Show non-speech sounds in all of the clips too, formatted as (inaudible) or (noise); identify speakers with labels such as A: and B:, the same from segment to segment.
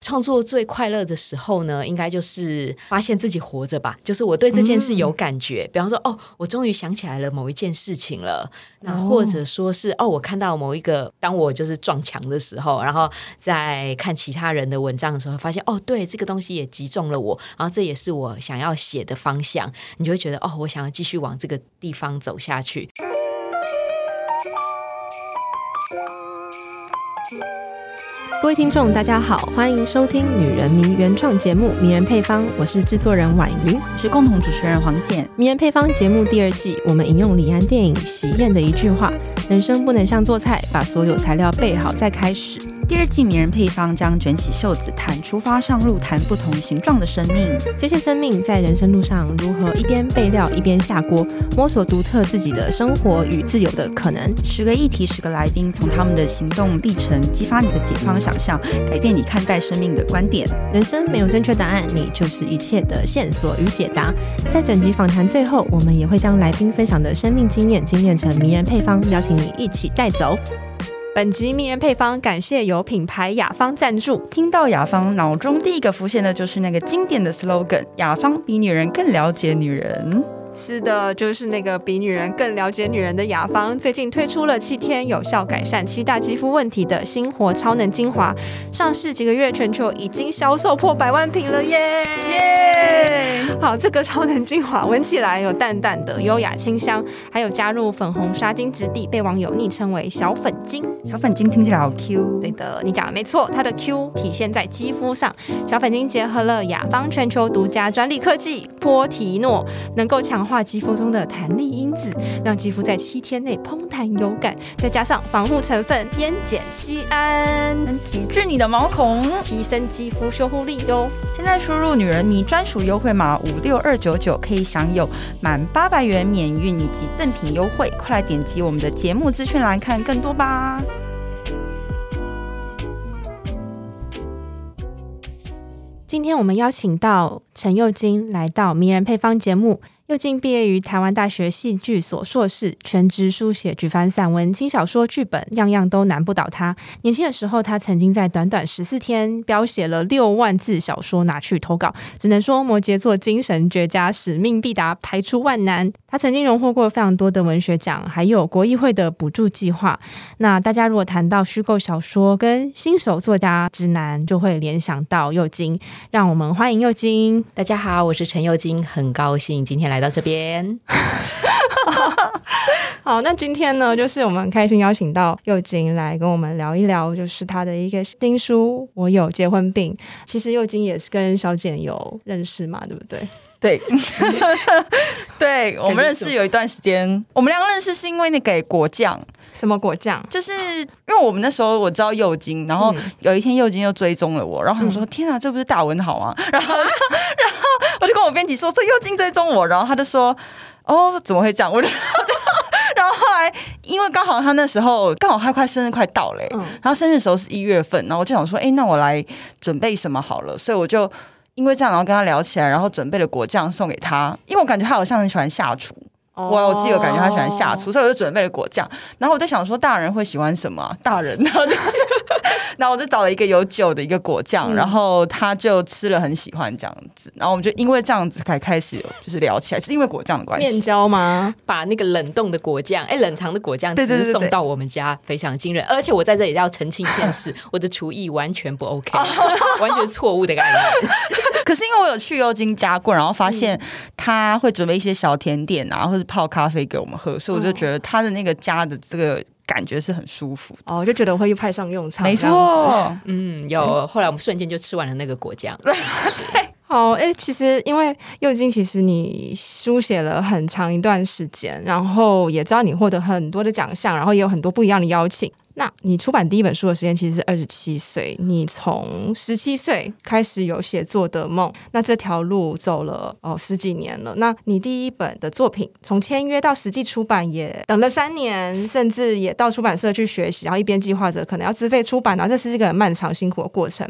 A: 创作最快乐的时候呢，应该就是发现自己活着吧。就是我对这件事有感觉，嗯、比方说，哦，我终于想起来了某一件事情了。那或者说是，哦，我看到某一个，当我就是撞墙的时候，然后在看其他人的文章的时候，发现，哦，对，这个东西也击中了我，然后这也是我想要写的方向。你就会觉得，哦，我想要继续往这个地方走下去。
B: 各位听众，大家好，欢迎收听《女人迷》原创节目《迷人配方》，我是制作人婉瑜，
C: 是共同主持人黄简。
B: 《迷人配方》节目第二季，我们引用李安电影《喜宴》的一句话：“人生不能像做菜，把所有材料备好再开始。”
C: 第二季迷人配方将卷起袖子谈出发上路，谈不同形状的生命。
B: 这些生命在人生路上如何一边备料一边下锅，摸索独特自己的生活与自由的可能。
C: 十个议题，十个来宾，从他们的行动历程激发你的解放想象，改变你看待生命的观点。
B: 人生没有正确答案，你就是一切的线索与解答。在整集访谈最后，我们也会将来宾分享的生命经验精炼成迷人配方，邀请你一起带走。本集迷人配方，感谢有品牌雅芳赞助。
C: 听到雅芳，脑中第一个浮现的就是那个经典的 slogan：雅芳比女人更了解女人。
B: 是的，就是那个比女人更了解女人的雅芳，最近推出了七天有效改善七大肌肤问题的新活超能精华，上市几个月，全球已经销售破百万瓶了耶！(laughs) 耶！好，这个超能精华闻起来有淡淡的优雅清香，还有加入粉红沙金质地，被网友昵称为小粉精。
C: 小粉精听起来好 Q。
B: 对的，你讲的没错，它的 Q 体现在肌肤上。小粉精结合了雅芳全球独家专利科技波提诺，能够强。强化肌肤中的弹力因子，让肌肤在七天内膨弹有感。再加上防护成分烟碱酰胺，
C: 紧致你的毛孔，
B: 提升肌肤修护力哟。
C: 现在输入“女人迷”专属优惠码五六二九九，可以享有满八百元免运以及赠品优惠。快来点击我们的节目资讯栏看更多吧。
B: 今天我们邀请到陈又金来到《迷人配方》节目。又金毕业于台湾大学戏剧所硕士，全职书写举凡散文、轻小说、剧本，样样都难不倒他。年轻的时候，他曾经在短短十四天标写了六万字小说拿去投稿，只能说摩羯座精神绝佳，使命必达，排除万难。他曾经荣获过非常多的文学奖，还有国议会的补助计划。那大家如果谈到虚构小说跟新手作家指南，就会联想到右京。让我们欢迎右京。
A: 大家好，我是陈右京，很高兴今天来到这边。(laughs)
B: 好，那今天呢，就是我们很开心邀请到又金来跟我们聊一聊，就是他的一个新书《我有结婚病》。其实又金也是跟小简有认识嘛，对不对？
C: 对，(laughs) 对，我们认识有一段时间。我们两个认识是因为那个果酱，
B: 什么果酱？
C: 就是因为我们那时候我知道又金，然后有一天又金又追踪了我，然后我说：“嗯、天啊，这不是大文豪吗？” (laughs) 然后，然后我就跟我编辑说：“这又金追踪我。”然后他就说：“哦，怎么会这样？”我就，(laughs) 然后后来因为刚好他那时候刚好他快生日快到了，嗯，然后生日的时候是一月份，然后我就想说：“哎，那我来准备什么好了？”所以我就。因为这样，然后跟他聊起来，然后准备了果酱送给他，因为我感觉他好像很喜欢下厨。我我自己有感觉他喜欢下厨，所以我就准备了果酱。然后我在想说，大人会喜欢什么？大人，然 (laughs) 后就是，然后我就找了一个有酒的一个果酱，然后他就吃了很喜欢这样子。然后我们就因为这样子才开始就是聊起来，是因为果酱的关系。
B: 面交吗？
A: 把那个冷冻的果酱，哎，冷藏的果酱，直接送到我们家，非常惊人。而且我在这里要澄清一件事，(laughs) 我的厨艺完全不 OK，(laughs) 完全错误的概念。
C: 可是因为我有去优金家过，然后发现他会准备一些小甜点啊，或者泡咖啡给我们喝，所以我就觉得他的那个家的这个感觉是很舒服
B: 哦，就觉得会派上用场。
C: 没错，
A: 嗯，有。后来我们瞬间就吃完了那个果酱。(laughs)
C: 对，
B: 好，哎，其实因为右京，其实你书写了很长一段时间，然后也知道你获得很多的奖项，然后也有很多不一样的邀请。那你出版第一本书的时间其实是二十七岁，你从十七岁开始有写作的梦，那这条路走了哦十几年了。那你第一本的作品从签约到实际出版也等了三年，甚至也到出版社去学习，然后一边计划着可能要自费出版，然后这是一个很漫长辛苦的过程。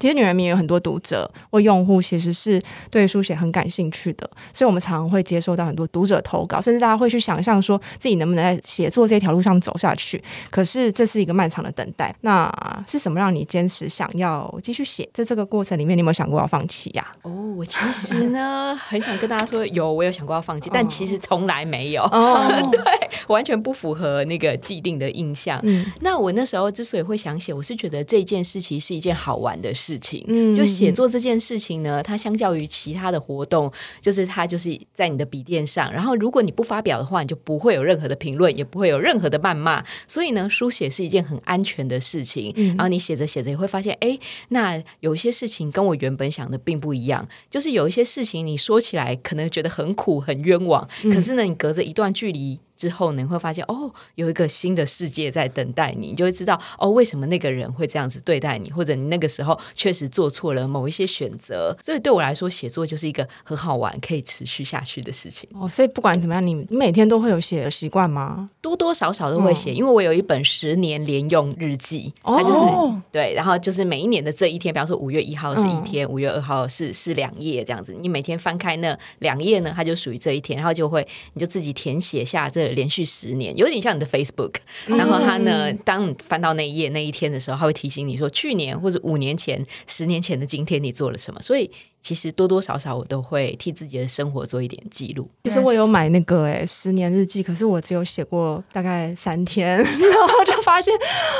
B: 其实女人名有很多读者或用户其实是对书写很感兴趣的，所以我们常常会接收到很多读者投稿，甚至大家会去想象说自己能不能在写作这条路上走下去。可是这是一个漫长的等待。那是什么让你坚持想要继续写？在这个过程里面，你有没有想过要放弃呀、啊？
A: 哦，我其实呢，很想跟大家说，有，我有想过要放弃，但其实从来没有。
B: 哦，(laughs)
A: 对，完全不符合那个既定的印象。嗯，那我那时候之所以会想写，我是觉得这件事情是一件好玩的事情。嗯，就写作这件事情呢，它相较于其他的活动，就是它就是在你的笔电上，然后如果你不发表的话，你就不会有任何的评论，也不会有任何的谩骂。所以呢，书写是一件很安全的事情。嗯，然后你写着写着也会发现，哎，那有一些事情跟我原本想的并不一样。就是有一些事情你说起来可能觉得很苦很冤枉，可是呢，你隔着一段距离。之后呢，你会发现哦，有一个新的世界在等待你，你就会知道哦，为什么那个人会这样子对待你，或者你那个时候确实做错了某一些选择。所以对我来说，写作就是一个很好玩、可以持续下去的事情。
B: 哦，所以不管怎么样，你你每天都会有写的习惯吗？
A: 多多少少都会写，嗯、因为我有一本十年连用日记，
B: 哦、
A: 它就是对，然后就是每一年的这一天，比方说五月一号是一天，五、嗯、月二号是是两页这样子。你每天翻开那两页呢，它就属于这一天，然后就会你就自己填写下这连续十年。有点像你的 Facebook，然后他呢，当你翻到那一页那一天的时候，他会提醒你说，去年或者五年前、十年前的今天你做了什么，所以。其实多多少少我都会替自己的生活做一点记录。
B: 其实我有买那个哎、欸、十年日记，可是我只有写过大概三天，(laughs) 然后就发现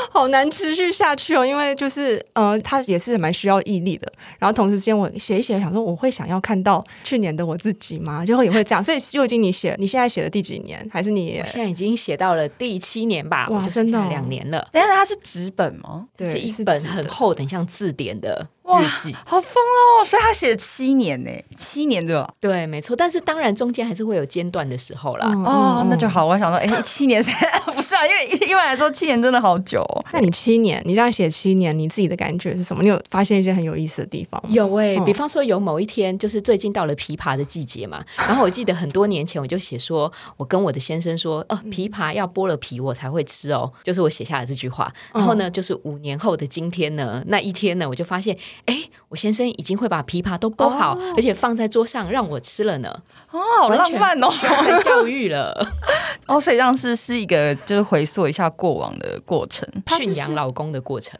B: 好难持续下去哦。因为就是呃，它也是蛮需要毅力的。然后同时间我写一写，想说我会想要看到去年的我自己吗？就会也会这样。所以又经你写，你现在写了第几年？还是你
A: 我现在已经写到了第七年吧？
B: 哇，
A: 我就
B: 真的
A: 两年了。
C: 但是它是纸本吗？
A: 对，是一本很厚的，像字典的。
C: 哇，好疯哦！所以他写了七年呢，七年对吧？
A: 对，没错。但是当然中间还是会有间断的时候啦。
C: 嗯、哦，那就好。我想说，哎，(laughs) 七年 (laughs) 不是啊？因为一般来说七年真的好久、哦。
B: 那你七年，你这样写七年，你自己的感觉是什么？你有发现一些很有意思的地方吗？
A: 有哎、欸，比方说有某一天，就是最近到了枇杷的季节嘛。(laughs) 然后我记得很多年前我就写说，我跟我的先生说，哦，枇杷要剥了皮我才会吃哦，就是我写下了这句话。然后呢，就是五年后的今天呢，那一天呢，我就发现，哎，我先生已经会把枇杷都剥好，哦、而且放在桌上让我吃了呢。
C: 哦，好浪漫哦，
A: 被教育了。(laughs)
C: 哦，所以这样是是一个就是回溯一下过往的过程，(laughs)
A: 驯养老公的过程。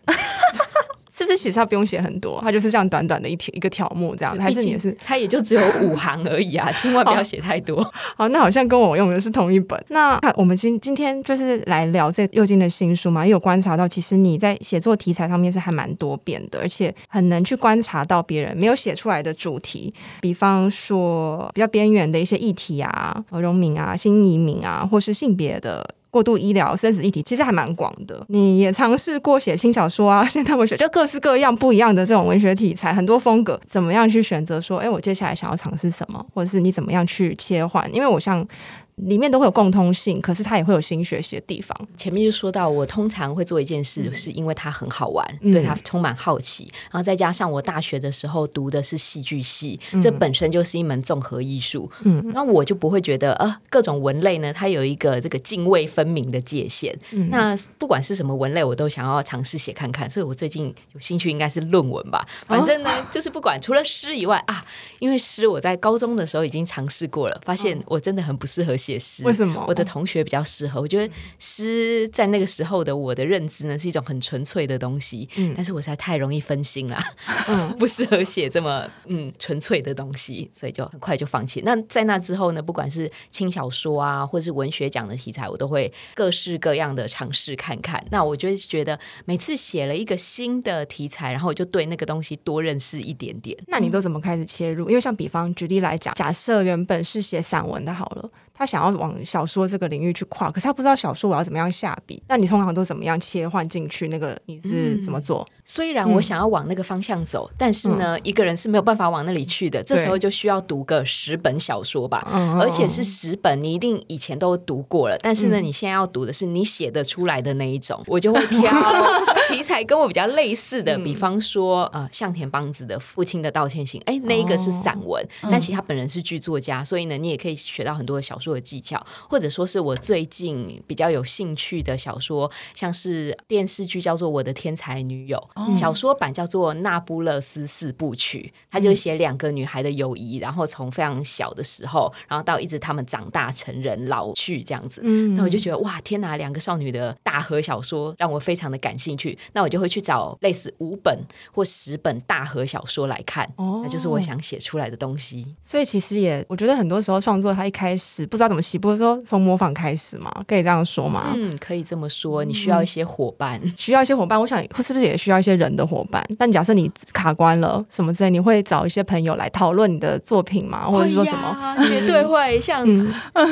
B: 是不是写上不用写很多？它就是这样短短的一条一个条目这样，还是也是
A: 它也就只有五行而已啊？(laughs) 千万不要写太多。
B: 好，那好像跟我用的是同一本。(laughs) 那我们今今天就是来聊这右京的新书嘛，也有观察到，其实你在写作题材上面是还蛮多变的，而且很能去观察到别人没有写出来的主题，比方说比较边缘的一些议题啊，农民啊、新移民啊，或是性别的。过度医疗、生死议题其实还蛮广的。你也尝试过写轻小说啊、现代文学，就各式各样不一样的这种文学题材，很多风格，怎么样去选择？说，哎，我接下来想要尝试什么，或者是你怎么样去切换？因为我像。里面都会有共通性，可是它也会有新学习的地方。
A: 前面就说到，我通常会做一件事，是因为它很好玩，
B: 嗯、
A: 对它充满好奇。然后再加上我大学的时候读的是戏剧系，
B: 嗯、
A: 这本身就是一门综合艺术。
B: 嗯，
A: 那我就不会觉得，呃，各种文类呢，它有一个这个泾渭分明的界限。
B: 嗯、
A: 那不管是什么文类，我都想要尝试写看看。所以我最近有兴趣，应该是论文吧。反正呢，哦、就是不管除了诗以外啊，因为诗我在高中的时候已经尝试过了，发现我真的很不适合写诗。
B: 为什么？
A: 我的同学比较适合，我觉得诗在那个时候的我的认知呢，是一种很纯粹的东西，
B: 嗯，
A: 但是我实在太容易分心了，
B: 嗯，(laughs)
A: 不适合写这么嗯纯粹的东西，所以就很快就放弃。那在那之后呢，不管是轻小说啊，或是文学奖的题材，我都会各式各样的尝试看看。那我就觉得每次写了一个新的题材，然后我就对那个东西多认识一点点。
B: 那你都怎么开始切入？因为像比方举例来讲，假设原本是写散文的，好了。他想要往小说这个领域去跨，可是他不知道小说我要怎么样下笔。那你通常都怎么样切换进去？那个你是怎么做？
A: 嗯、虽然我想要往那个方向走，嗯、但是呢，一个人是没有办法往那里去的。嗯、这时候就需要读个十本小说吧，
B: 嗯、
A: 而且是十本，你一定以前都读过了。但是呢，你现在要读的是你写得出来的那一种，我就会挑 (laughs) 题材跟我比较类似的，比方说呃，向田邦子的《父亲的道歉信》，哎，那一个是散文，哦、但其实他本人是剧作家，所以呢，你也可以学到很多的小说的技巧，或者说是我最近比较有兴趣的小说，像是电视剧叫做《我的天才女友》，嗯、小说版叫做《那不勒斯四部曲》，他就写两个女孩的友谊，然后从非常小的时候，然后到一直他们长大成人老去这样子。嗯，那我就觉得哇，天哪，两个少女的大河小说让我非常的感兴趣。那我就会去找类似五本或十本大河小说来看，哦，那就是我想写出来的东西。
B: 所以其实也，我觉得很多时候创作，它一开始不知道怎么写，不是说从模仿开始嘛？可以这样说吗？
A: 嗯，可以这么说。你需要一些伙伴，
B: 嗯、需要一些伙伴。我想，是不是也需要一些人的伙伴？但假设你卡关了什么之类，你会找一些朋友来讨论你的作品吗？或者说什么？
A: 绝对会。像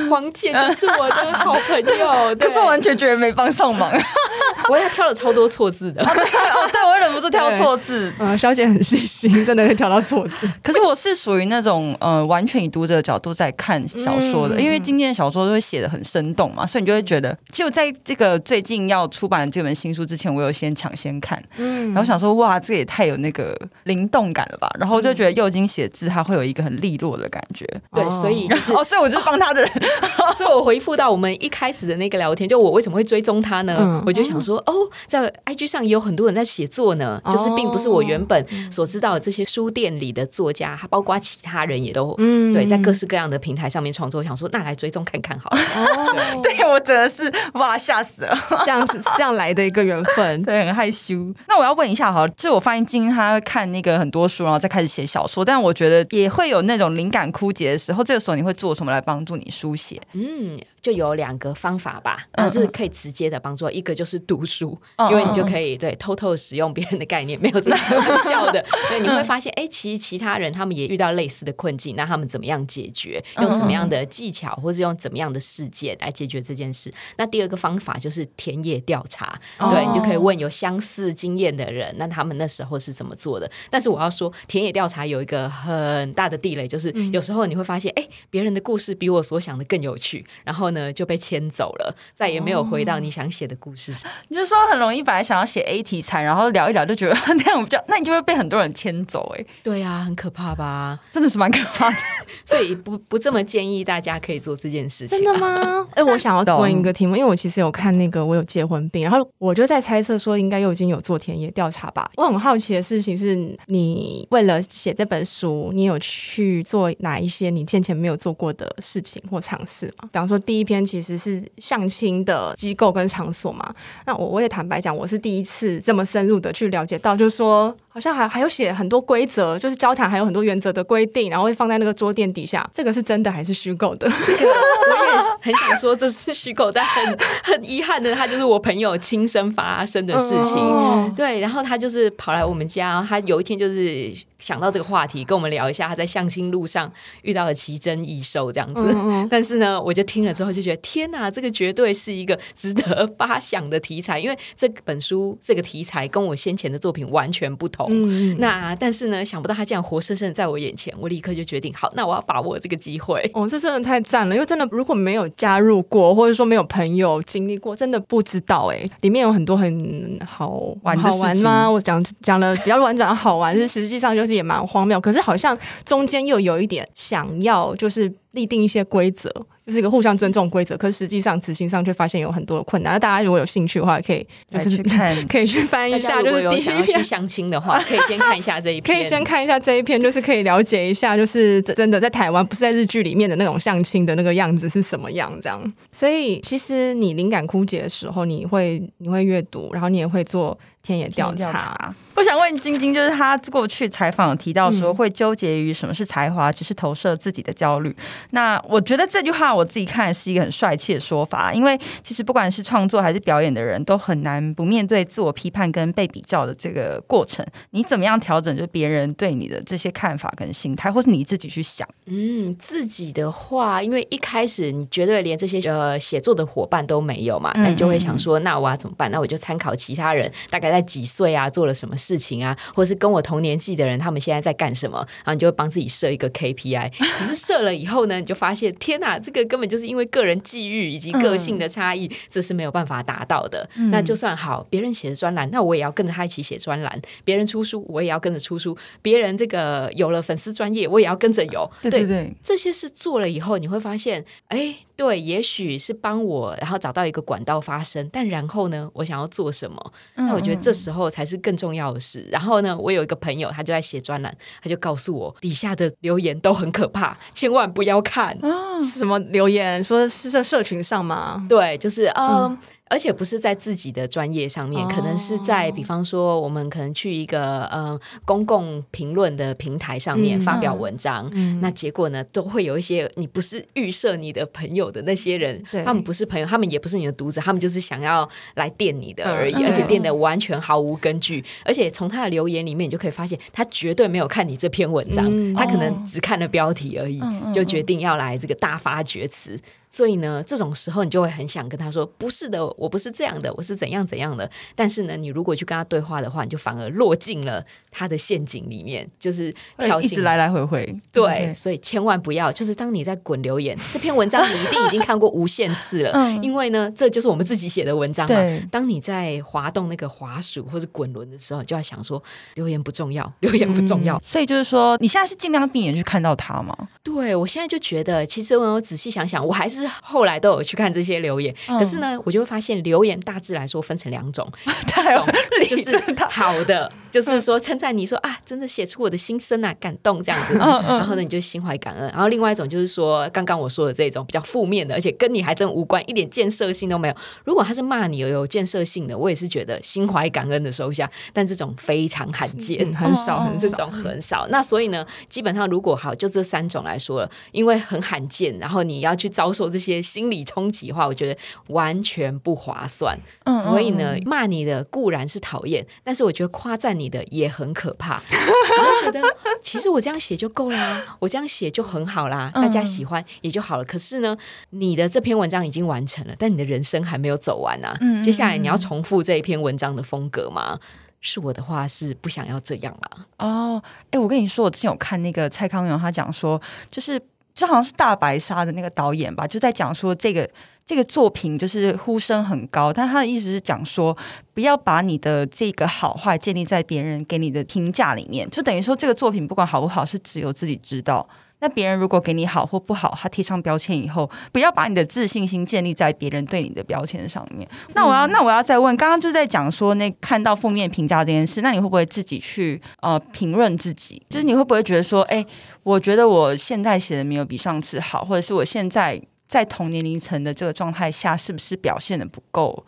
A: 黄姐就是我的好朋友，(laughs) 对，
C: 可是我完全觉得没帮上忙。(laughs)
A: 我也挑了超多错字的。(laughs)
C: 哦，对，我忍不住挑错字。
B: 嗯，小姐很细心，真的会挑到错字。
C: 可是我是属于那种呃，完全以读者的角度在看小说的，嗯、因为今天的小说都会写的很生动嘛，所以你就会觉得，其实我在这个最近要出版的这本新书之前，我有先抢先看，嗯，然后想说哇，这也太有那个灵动感了吧，然后就觉得又金写字，他会有一个很利落的感觉，
A: 对，所以就是 (laughs)
C: 哦，所以我就是帮他的人，(laughs)
A: 所以我回复到我们一开始的那个聊天，就我为什么会追踪他呢？嗯、我就想说，哦，在 IG 上也有很多人在写作呢，就是并不是我原本所知道的这些书店里的作家，他包括其他人也都，嗯，对，在各式各样的平台上面创作，想说那来追踪看看好了。
C: 哦，(laughs) 对，我真的是哇，吓死了，
B: 这样子这样来的一个缘分，(laughs)
C: 对，很害羞。那我要问一下哈，就我发现今天他会看那个很多书，然后再开始写小说，但我觉得也会有那种灵感枯竭的时候，这个时候你会做什么来帮助你书写？
A: 嗯。就有两个方法吧，然后这是可以直接的帮助。一个就是读书，因为你就可以对偷偷使用别人的概念，没有这么开玩笑的。(laughs) 对，你会发现，哎，其实其他人他们也遇到类似的困境，那他们怎么样解决？用什么样的技巧，或是用怎么样的事件来解决这件事？那第二个方法就是田野调查，对，你就可以问有相似经验的人，那他们那时候是怎么做的？但是我要说，田野调查有一个很大的地雷，就是有时候你会发现，哎，别人的故事比我所想的更有趣，然后呢就被牵走了，再也没有回到你想写的故事上。
C: 你就说很容易，本来想要写 A 题材，然后聊一聊就觉得 (laughs) 那样比较，那你就会被很多人牵走。哎，
A: 对呀、啊，很可怕吧？
C: 真的是蛮可怕的。(laughs)
A: 所以不不这么建议大家可以做这件事情。
B: 真的吗？(laughs) 哎，我想要问一个题目，因为我其实有看那个我有结婚病，然后我就在猜测说，应该又已经有做田野调查吧。我很好奇的事情是，你为了写这本书，你有去做哪一些你先前没有做过的事情或尝试吗？比方说，第一篇其实。其实是相亲的机构跟场所嘛，那我我也坦白讲，我是第一次这么深入的去了解到，就是说。好像还还有写很多规则，就是交谈还有很多原则的规定，然后会放在那个桌垫底下。这个是真的还是虚构的？这个
A: 我也很想说这是虚构，但很很遗憾的，他就是我朋友亲身发生的事情。哦、对，然后他就是跑来我们家，他有一天就是想到这个话题，跟我们聊一下他在相亲路上遇到的奇珍异兽这样子。嗯、(laughs) 但是呢，我就听了之后就觉得天哪，这个绝对是一个值得发想的题材，因为这本书这个题材跟我先前的作品完全不同。嗯，那但是呢，想不到他竟然活生生的在我眼前，我立刻就决定，好，那我要把握这个机会。
B: 哦，这真的太赞了，因为真的如果没有加入过，或者说没有朋友经历过，真的不知道哎，里面有很多很好玩好玩吗？我讲讲了比较婉转的好玩，(laughs) 是实际上就是也蛮荒谬，可是好像中间又有一点想要就是立定一些规则。就是一个互相尊重规则，可是实际上执行上却发现有很多的困难。那大家如果有兴趣的话，可以就是去看，(laughs) 可以去翻一下。就是第一篇
A: 去相亲的话，可以先看一下这一篇，(laughs)
B: 可以先看一下这一篇，就是可以了解一下，就是真的在台湾不是在日剧里面的那种相亲的那个样子是什么样这样。所以其实你灵感枯竭的时候，你会你会阅读，然后你也会做田野调查。
C: 我想问晶晶，就是他过去采访提到说会纠结于什么是才华，只是投射自己的焦虑。那我觉得这句话我自己看是一个很帅气的说法，因为其实不管是创作还是表演的人都很难不面对自我批判跟被比较的这个过程。你怎么样调整就别人对你的这些看法跟心态，或是你自己去想？
A: 嗯，自己的话，因为一开始你绝对连这些呃写作的伙伴都没有嘛，那你就会想说，那我要怎么办？那我就参考其他人大概在几岁啊，做了什么事情啊，或者是跟我同年纪的人，他们现在在干什么，然后你就会帮自己设一个 KPI。可是设了以后呢，你就发现，天哪，这个根本就是因为个人际遇以及个性的差异，嗯、这是没有办法达到的。嗯、那就算好，别人写的专栏，那我也要跟着他一起写专栏；别人出书，我也要跟着出书；别人这个有了粉丝专业，我也要跟着有。对对对，这些事做了以后，你会发现，哎。对，也许是帮我，然后找到一个管道发声。但然后呢，我想要做什么？那我觉得这时候才是更重要的事。然后呢，我有一个朋友，他就在写专栏，他就告诉我，底下的留言都很可怕，(laughs) 千万不要看。
B: 啊，什么留言？说是在社群上吗？
A: 对，就是嗯。嗯而且不是在自己的专业上面，可能是在比方说，我们可能去一个呃公共评论的平台上面发表文章，嗯。嗯、那结果呢，都会有一些你不是预设你的朋友的那些人，他们不是朋友，他们也不是你的读者，他们就是想要来电你的而已，嗯、而且电的完全毫无根据，嗯、而且从他的留言里面，你就可以发现，他绝对没有看你这篇文章，嗯、他可能只看了标题而已，嗯、就决定要来这个大发厥词。所以呢，这种时候你就会很想跟他说：“不是的，我不是这样的，我是怎样怎样的。”但是呢，你如果去跟他对话的话，你就反而落进了他的陷阱里面，就是
C: 一直来来回回。
A: 对，对所以千万不要，就是当你在滚留言，这篇文章你一定已经看过无限次了，(laughs) 嗯、因为呢，这就是我们自己写的文章嘛。对当你在滑动那个滑鼠或者滚轮的时候，就要想说：留言不重要，留言不重要。嗯、
C: 所以就是说，你现在是尽量闭眼去看到他吗？
A: 对，我现在就觉得，其实我仔细想想，我还是。后来都有去看这些留言，可是呢，我就会发现留言大致来说分成两种，(laughs) 一种就是好的，(laughs) 就是说称赞你说啊，真的写出我的心声啊，感动这样子，然后呢，你就心怀感恩。然后另外一种就是说，刚刚我说的这种比较负面的，而且跟你还真无关，一点建设性都没有。如果他是骂你有建设性的，我也是觉得心怀感恩的收下。但这种非常罕见，
B: 很少，很少，
A: 这种很少。那所以呢，基本上如果好，就这三种来说了，因为很罕见，然后你要去遭受这些。心理冲击的话，我觉得完全不划算。嗯、所以呢，骂你的固然是讨厌，但是我觉得夸赞你的也很可怕。(laughs) 我觉得其实我这样写就够啦，我这样写就很好啦，大家喜欢也就好了。可是呢，你的这篇文章已经完成了，但你的人生还没有走完啊。嗯、接下来你要重复这一篇文章的风格吗？是我的话是不想要这样啦。
C: 哦，哎，我跟你说，我之前有看那个蔡康永，他讲说，就是。就好像是大白鲨的那个导演吧，就在讲说这个这个作品就是呼声很高，但他的意思是讲说，不要把你的这个好坏建立在别人给你的评价里面，就等于说这个作品不管好不好，是只有自己知道。那别人如果给你好或不好，他贴上标签以后，不要把你的自信心建立在别人对你的标签上面。那我要，那我要再问，刚刚就在讲说那看到负面评价这件事，那你会不会自己去呃评论自己？就是你会不会觉得说，哎，我觉得我现在写的没有比上次好，或者是我现在在同年龄层的这个状态下，是不是表现的不够？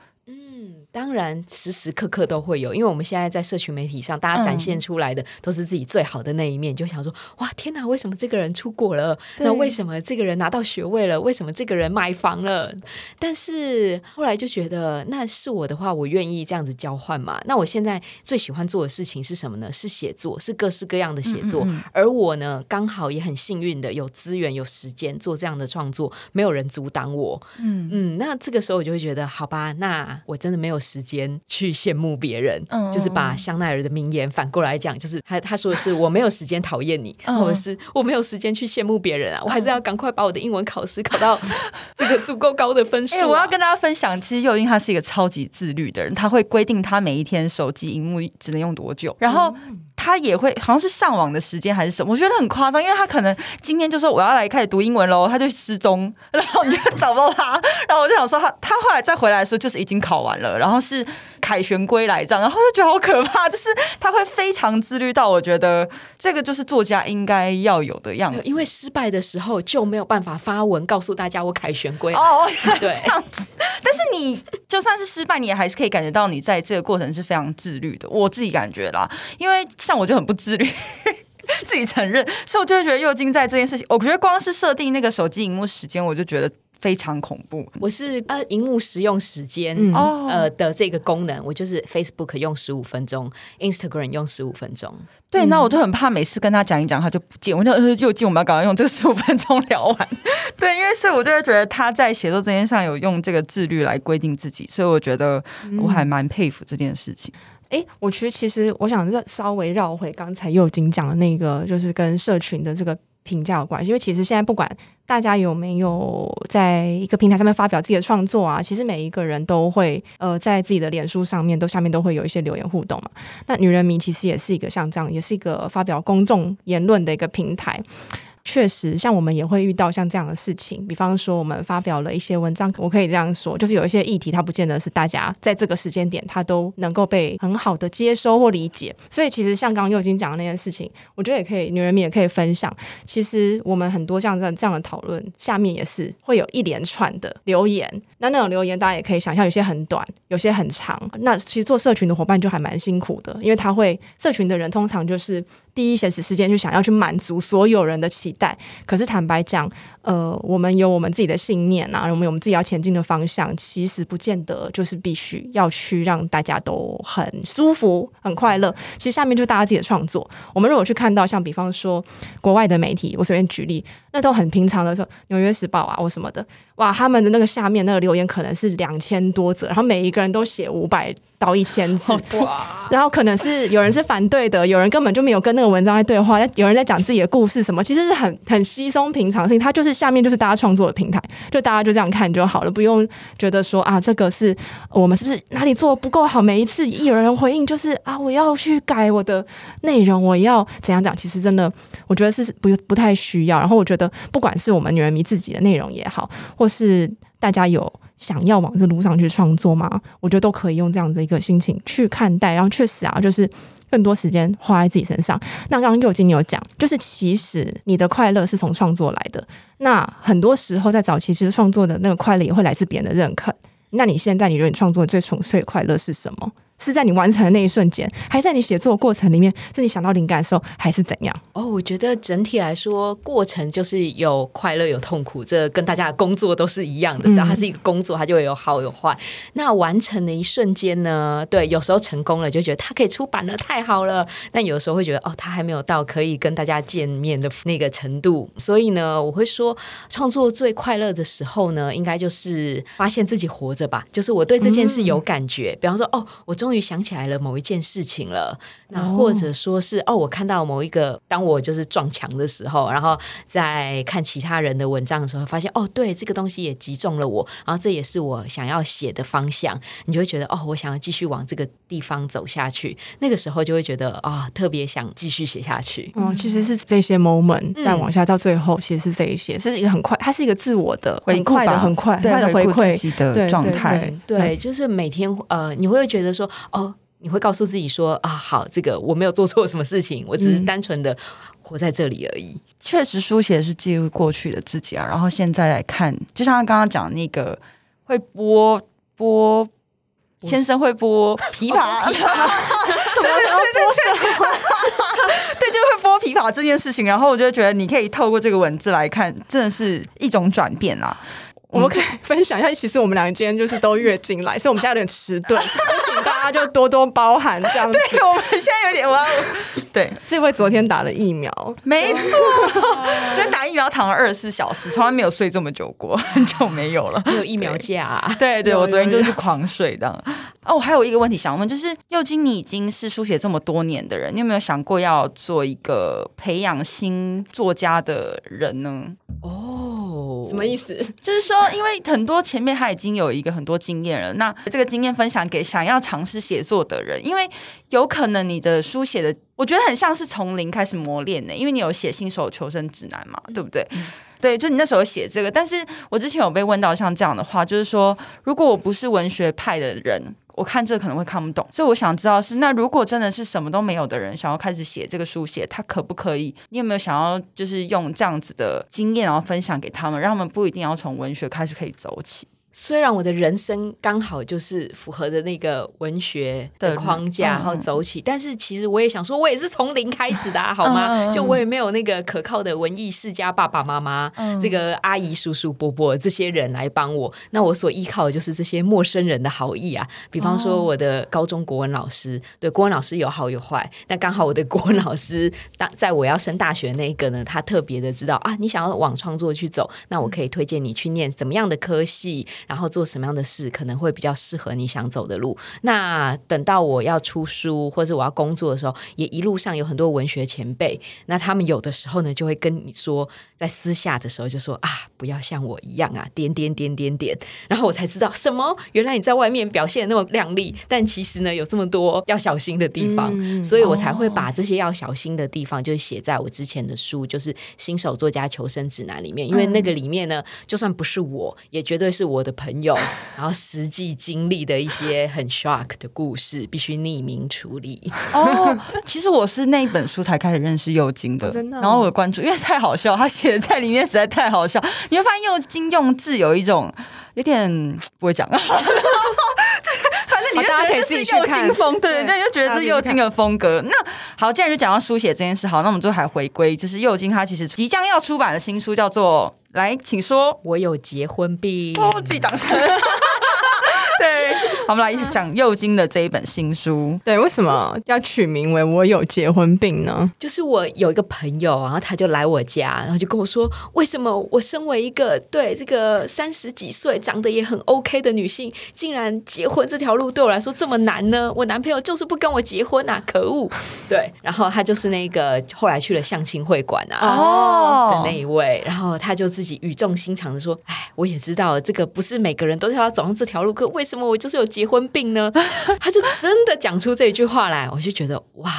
A: 当然，时时刻刻都会有，因为我们现在在社群媒体上，大家展现出来的都是自己最好的那一面，嗯、就想说：哇，天哪，为什么这个人出国了？那为什么这个人拿到学位了？为什么这个人买房了？但是后来就觉得，那是我的话，我愿意这样子交换嘛？那我现在最喜欢做的事情是什么呢？是写作，是各式各样的写作。嗯嗯嗯，而我呢，刚好也很幸运的有资源、有时间做这样的创作，没有人阻挡我。嗯嗯，那这个时候我就会觉得，好吧，那我真的没有。时间去羡慕别人，嗯、就是把香奈儿的名言反过来讲，就是他他说的是我没有时间讨厌你，嗯、或者是我没有时间去羡慕别人啊，嗯、我还是要赶快把我的英文考试考到这个足够高的分数、啊。哎、欸，我
C: 要跟大家分享，其实幼英他是一个超级自律的人，他会规定他每一天手机荧幕只能用多久，然后。嗯他也会好像是上网的时间还是什么，我觉得很夸张，因为他可能今天就说我要来开始读英文喽，他就失踪，然后你就找不到他，然后我就想说他他后来再回来的时候就是已经考完了，然后是凯旋归来这样，然后就觉得好可怕，就是他会非常自律到我觉得这个就是作家应该要有的样子，
A: 因为失败的时候就没有办法发文告诉大家我凯旋归来。
C: 哦，(laughs) 对，这样子，但是你就算是失败，你也还是可以感觉到你在这个过程是非常自律的，我自己感觉啦，因为。像我就很不自律，(laughs) 自己承认，所以我就会觉得祐欣在这件事情，我觉得光是设定那个手机荧幕时间，我就觉得非常恐怖。
A: 我是呃，荧幕使用时间、嗯、呃的这个功能，我就是 Facebook 用十五分钟，Instagram 用十五分钟。
C: 对，那我就很怕每次跟他讲一讲，他就不见，我就呃 (laughs) 祐欣，我们要赶快用这个十五分钟聊完。(laughs) 对，因为是我就会觉得他在写作这件事上有用这个自律来规定自己，所以我觉得我还蛮佩服这件事情。
B: 哎，我觉得其实我想绕稍微绕回刚才右京讲的那个，就是跟社群的这个评价有关系。因为其实现在不管大家有没有在一个平台上面发表自己的创作啊，其实每一个人都会呃在自己的脸书上面都下面都会有一些留言互动嘛。那女人迷其实也是一个像这样，也是一个发表公众言论的一个平台。确实，像我们也会遇到像这样的事情，比方说我们发表了一些文章，我可以这样说，就是有一些议题，它不见得是大家在这个时间点，它都能够被很好的接收或理解。所以，其实像刚刚已经讲的那件事情，我觉得也可以，女人们也可以分享。其实我们很多像这样这样的讨论，下面也是会有一连串的留言。那那种留言，大家也可以想象，有些很短，有些很长。那其实做社群的伙伴就还蛮辛苦的，因为他会社群的人通常就是。第一，闲时时间就想要去满足所有人的期待。可是坦白讲，呃，我们有我们自己的信念啊，我们有我们自己要前进的方向，其实不见得就是必须要去让大家都很舒服、很快乐。其实下面就是大家自己的创作。我们如果去看到像比方说国外的媒体，我随便举例，那都很平常的说，《纽约时报》啊或什么的，哇，他们的那个下面那个留言可能是两千多则，然后每一个人都写五百到一千字，(laughs) 哇，然后可能是有人是反对的，有人根本就没有跟那个。文章在对话，有人在讲自己的故事，什么其实是很很稀松平常的事情。它下面就是大家创作的平台，就大家就这样看就好了，不用觉得说啊，这个是我们是不是哪里做的不够好？每一次一有人回应，就是啊，我要去改我的内容，我要怎样讲？其实真的，我觉得是不不太需要。然后我觉得，不管是我们女人迷自己的内容也好，或是大家有想要往这路上去创作嘛，我觉得都可以用这样的一个心情去看待。然后确实啊，就是。更多时间花在自己身上。那刚刚佑晶有讲，就是其实你的快乐是从创作来的。那很多时候在早期，其实创作的那个快乐也会来自别人的认可。那你现在你觉得你创作的最纯粹的快乐是什么？是在你完成的那一瞬间，还在你写作过程里面？是你想到灵感的时候，还是怎样？
A: 哦，我觉得整体来说，过程就是有快乐有痛苦，这跟大家的工作都是一样的。只要它是一个工作，它就会有好有坏。那完成的一瞬间呢？对，有时候成功了，就觉得它可以出版了，太好了。但有时候会觉得，哦，它还没有到可以跟大家见面的那个程度。所以呢，我会说，创作最快乐的时候呢，应该就是发现自己活着吧。就是我对这件事有感觉，比方说，哦，我终于想起来了某一件事情了，那或者说是哦，我看到某一个，当我就是撞墙的时候，然后在看其他人的文章的时候，发现哦，对，这个东西也击中了我，然后这也是我想要写的方向，你就会觉得哦，我想要继续往这个地方走下去，那个时候就会觉得啊、哦，特别想继续写下去。
B: 嗯，其实是这些 moment 再往下到最后，其实是这一些，这是一个很快，它是一个自我的很快的很快，快的回馈
C: 自己的状态，
A: 对，就是每天呃，你会觉得说哦。你会告诉自己说啊，好，这个我没有做错什么事情，我只是单纯的活在这里而已。
C: 嗯、确实，书写是记录过去的自己啊。然后现在来看，就像他刚刚讲那个会播播先生会播 (laughs) 琵琶，(laughs) 对对对 (laughs) 对，就会播琵琶这件事情。然后我就觉得，你可以透过这个文字来看，真的是一种转变啦。
B: 我们可以分享一下，其实我们两个今天就是都月经来，(laughs) 所以我们现在有点迟钝，请大家就多多包涵这样子。(laughs)
C: 对，我们现在有点哇，对，
B: 这位昨天打了疫苗，
C: 没错，(laughs) 昨天打疫苗躺了二十四小时，从来没有睡这么久过，很久没有了，
A: 没有疫苗假啊。
C: 对对，我昨天就是狂睡这样。哦，我还有一个问题想问，就是佑金，你已经是书写这么多年的人，你有没有想过要做一个培养新作家的人呢？
A: 哦，
B: 什么意思？
C: 就是说，因为很多前面他已经有一个很多经验了，那这个经验分享给想要尝试写作的人，因为有可能你的书写的，我觉得很像是从零开始磨练的，因为你有写新手求生指南嘛，对不对？对，就你那时候写这个，但是我之前有被问到像这样的话，就是说，如果我不是文学派的人。我看这可能会看不懂，所以我想知道是那如果真的是什么都没有的人想要开始写这个书写，他可不可以？你有没有想要就是用这样子的经验，然后分享给他们，让他们不一定要从文学开始可以走起？
A: 虽然我的人生刚好就是符合的那个文学的框架，然后走起，但是其实我也想说，我也是从零开始的，啊，好吗？就我也没有那个可靠的文艺世家爸爸妈妈，这个阿姨叔叔伯伯这些人来帮我。那我所依靠的就是这些陌生人的好意啊。比方说，我的高中国文老师，对国文老师有好有坏，但刚好我的国文老师当在我要升大学那一个呢，他特别的知道啊，你想要往创作去走，那我可以推荐你去念什么样的科系。然后做什么样的事可能会比较适合你想走的路。那等到我要出书或者我要工作的时候，也一路上有很多文学前辈，那他们有的时候呢就会跟你说，在私下的时候就说啊，不要像我一样啊，点点点点点，然后我才知道什么，原来你在外面表现那么亮丽，但其实呢有这么多要小心的地方，嗯、所以我才会把这些要小心的地方就写在我之前的书，就是《新手作家求生指南》里面，因为那个里面呢，就算不是我，也绝对是我的朋友，(laughs) 然后实际经历的一些很 shock 的故事，必须匿名处理。
C: 哦，其实我是那一本书才开始认识右京的，真的。然后我关注，因为太好笑，他写的在里面实在太好笑。(laughs) 你会发现右京用字有一种有点不会讲，(laughs) 反正你就觉得这是右京风，对，那你就觉得这是右京的风格。那好，既然就讲到书写这件事，好，那我们最后还回归，就是右京他其实即将要出版的新书叫做。来，请说。
A: 我有结婚病。
C: 哦，自己掌声。(laughs) 我们来讲右京的这一本新书。
B: 对，为什么要取名为“我有结婚病”呢？
A: 就是我有一个朋友，然后他就来我家，然后就跟我说，为什么我身为一个对这个三十几岁、长得也很 OK 的女性，竟然结婚这条路对我来说这么难呢？(laughs) 我男朋友就是不跟我结婚啊，可恶！对，然后他就是那个后来去了相亲会馆啊哦的那一位，然后他就自己语重心长的说：“哎，我也知道这个不是每个人都要走上这条路，可为什么我就是有结婚病呢？” (laughs) 他就真的讲出这一句话来，我就觉得哇，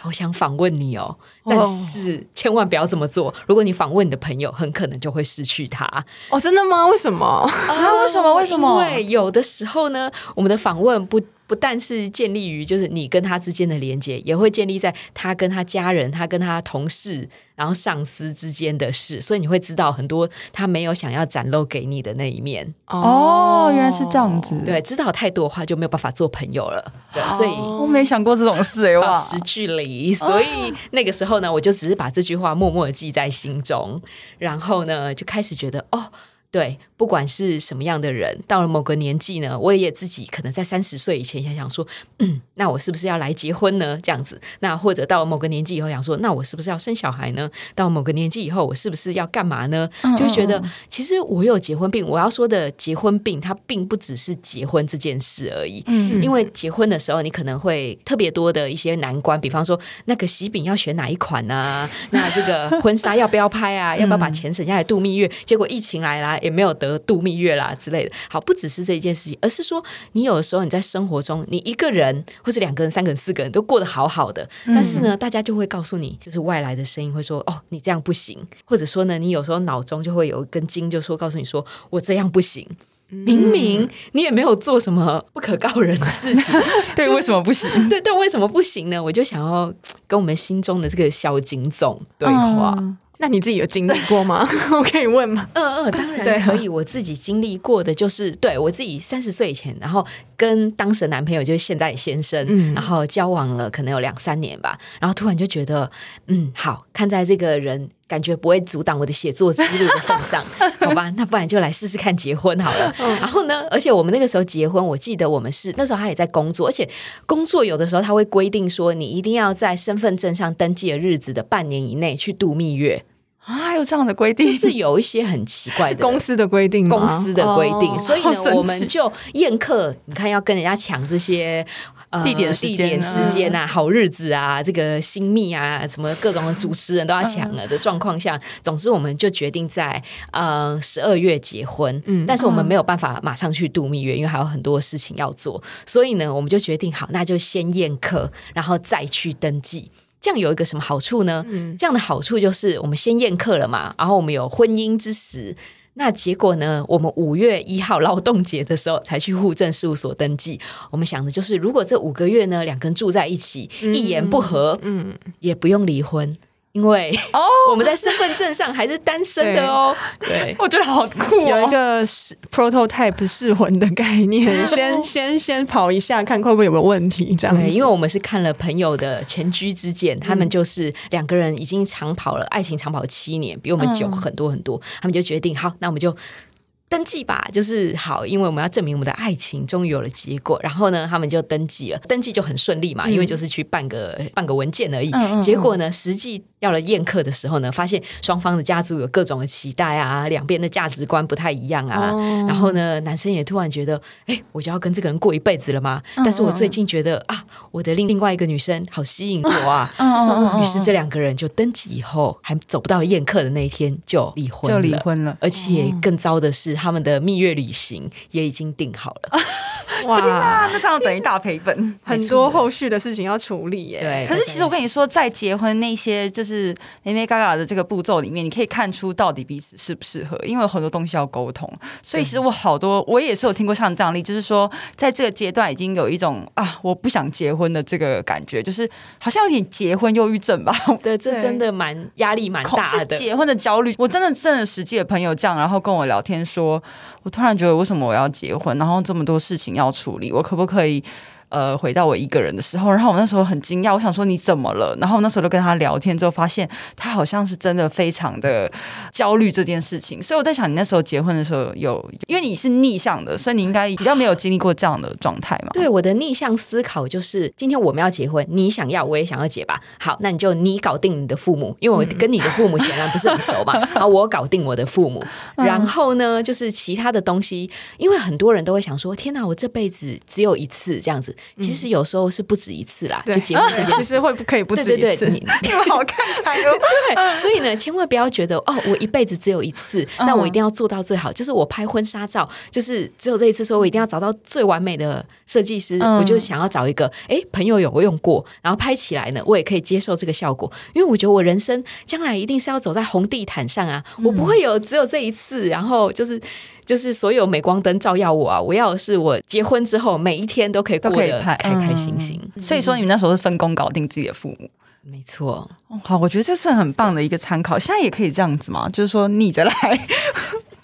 A: 好想访问你哦，但是千万不要这么做。如果你访问你的朋友，很可能就会失去他
B: 哦。真的吗？为什么？
C: 啊？为什么？为什么？
A: 因为有的时候呢，我们的访问不。不但是建立于就是你跟他之间的连接，也会建立在他跟他家人、他跟他同事，然后上司之间的事，所以你会知道很多他没有想要展露给你的那一面。
C: 哦，原来是这样子。
A: 对，知道太多的话就没有办法做朋友了。对，所以
C: 我没想过这种事哎，
A: 保持距离。所以那个时候呢，我就只是把这句话默默的记在心中，然后呢，就开始觉得哦。对，不管是什么样的人，到了某个年纪呢，我也自己可能在三十岁以前想想说，嗯，那我是不是要来结婚呢？这样子，那或者到了某个年纪以后想说，那我是不是要生小孩呢？到某个年纪以后，我是不是要干嘛呢？就会觉得，其实我有结婚病。我要说的结婚病，它并不只是结婚这件事而已。嗯，因为结婚的时候，你可能会特别多的一些难关，比方说那个喜饼要选哪一款啊？(laughs) 那这个婚纱要不要拍啊？(laughs) 要不要把钱省下来度蜜月？结果疫情来了。也没有得度蜜月啦之类的。好，不只是这一件事情，而是说，你有的时候你在生活中，你一个人或者两个人、三个人、四个人都过得好好的，但是呢，大家就会告诉你，就是外来的声音会说：“哦，你这样不行。”或者说呢，你有时候脑中就会有一根筋，就说告诉你说：“我这样不行。”明明你也没有做什么不可告人的事情，(laughs)
C: 对，为什么不行？(laughs)
A: 对，但为什么不行呢？我就想要跟我们心中的这个小警总对话。嗯
B: 那你自己有经历过吗？(laughs) 我可以问吗？
A: 嗯嗯，当然可以。我自己经历过的就是，对我自己三十岁以前，然后跟当时的男朋友就是现在先生，嗯、然后交往了可能有两三年吧，然后突然就觉得，嗯，好，看在这个人感觉不会阻挡我的写作之路的份上，(laughs) 好吧，那不然就来试试看结婚好了。嗯、然后呢，而且我们那个时候结婚，我记得我们是那时候他也在工作，而且工作有的时候他会规定说，你一定要在身份证上登记的日子的半年以内去度蜜月。
C: 啊，有这样的规定，
A: 就是有一些很奇怪的
B: 公司的规定，
A: 公司的规定。所以呢，我们就宴客，你看要跟人家抢这些呃
C: 地点、
A: 地点、时间啊、好日子啊、这个新密啊，什么各种的主持人都要抢了的状况下，总之我们就决定在呃十二月结婚。嗯，但是我们没有办法马上去度蜜月，因为还有很多事情要做。所以呢，我们就决定好，那就先宴客，然后再去登记。这样有一个什么好处呢？嗯、这样的好处就是我们先宴客了嘛，然后我们有婚姻之实。那结果呢？我们五月一号劳动节的时候才去户政事务所登记。我们想的就是，如果这五个月呢，两个人住在一起，嗯、一言不合，嗯，也不用离婚。因为哦，(laughs) 我们在身份证上还是单身的哦。(laughs) 对，
C: 我觉得好酷哦，
B: 有一个 prototype 试婚的概念，(laughs) 先先先跑一下，看会不会有没有问题。这样，
A: 对，因为我们是看了朋友的前居之鉴，他们就是两个人已经长跑了，爱情长跑七年，比我们久很多很多。他们就决定，好，那我们就。登记吧，就是好，因为我们要证明我们的爱情终于有了结果。然后呢，他们就登记了，登记就很顺利嘛，因为就是去办个办个文件而已。嗯、结果呢，实际要了宴客的时候呢，发现双方的家族有各种的期待啊，两边的价值观不太一样啊。Oh. 然后呢，男生也突然觉得，哎，我就要跟这个人过一辈子了吗？但是我最近觉得啊，我的另另外一个女生好吸引我啊。于是这两个人就登记以后，还走不到宴客的那一天就离婚了。
C: 就离婚了。
A: 而且更糟的是，他们的蜜月旅行也已经订好了。(laughs)
C: 哇，那这样等于大赔本，
B: 很多后续的事情要处理耶。
A: 对。
C: 可是其实我跟你说，在结婚那些就是。是眉眉角角的这个步骤里面，你可以看出到底彼此适不适合，因为有很多东西要沟通。所以其实我好多，我也是有听过像这样例，就是说在这个阶段已经有一种啊，我不想结婚的这个感觉，就是好像有点结婚忧郁症吧？
A: 对，这真的蛮压力蛮大的，
C: 结婚的焦虑。我真的真的实际的朋友这样，然后跟我聊天说，我突然觉得为什么我要结婚，然后这么多事情要处理，我可不可以？呃，回到我一个人的时候，然后我那时候很惊讶，我想说你怎么了？然后我那时候就跟他聊天之后，发现他好像是真的非常的焦虑这件事情。所以我在想，你那时候结婚的时候有，因为你是逆向的，所以你应该比较没有经历过这样的状态嘛？
A: 对，我的逆向思考就是，今天我们要结婚，你想要，我也想要结吧。好，那你就你搞定你的父母，因为我跟你的父母显然不是很熟嘛。(laughs) 然后我搞定我的父母，然后呢，就是其他的东西，因为很多人都会想说，天哪，我这辈子只有一次这样子。其实有时候是不止一次啦，就结婚这件事，
B: 其实会不可以不止一次？
A: 对对对，你
C: 好看开哦。
A: 对，所以呢，千万不要觉得哦，我一辈子只有一次，那我一定要做到最好。就是我拍婚纱照，就是只有这一次，所以我一定要找到最完美的设计师。我就想要找一个，哎，朋友有用过，然后拍起来呢，我也可以接受这个效果。因为我觉得我人生将来一定是要走在红地毯上啊，我不会有只有这一次，然后就是。就是所有镁光灯照耀我啊！我要的是我结婚之后每一天都可以过得开开心心。
C: 嗯、所以说，你们那时候是分工搞定自己的父母，
A: 没错。
C: 好，我觉得这是很棒的一个参考。现在也可以这样子吗？就是说逆着来。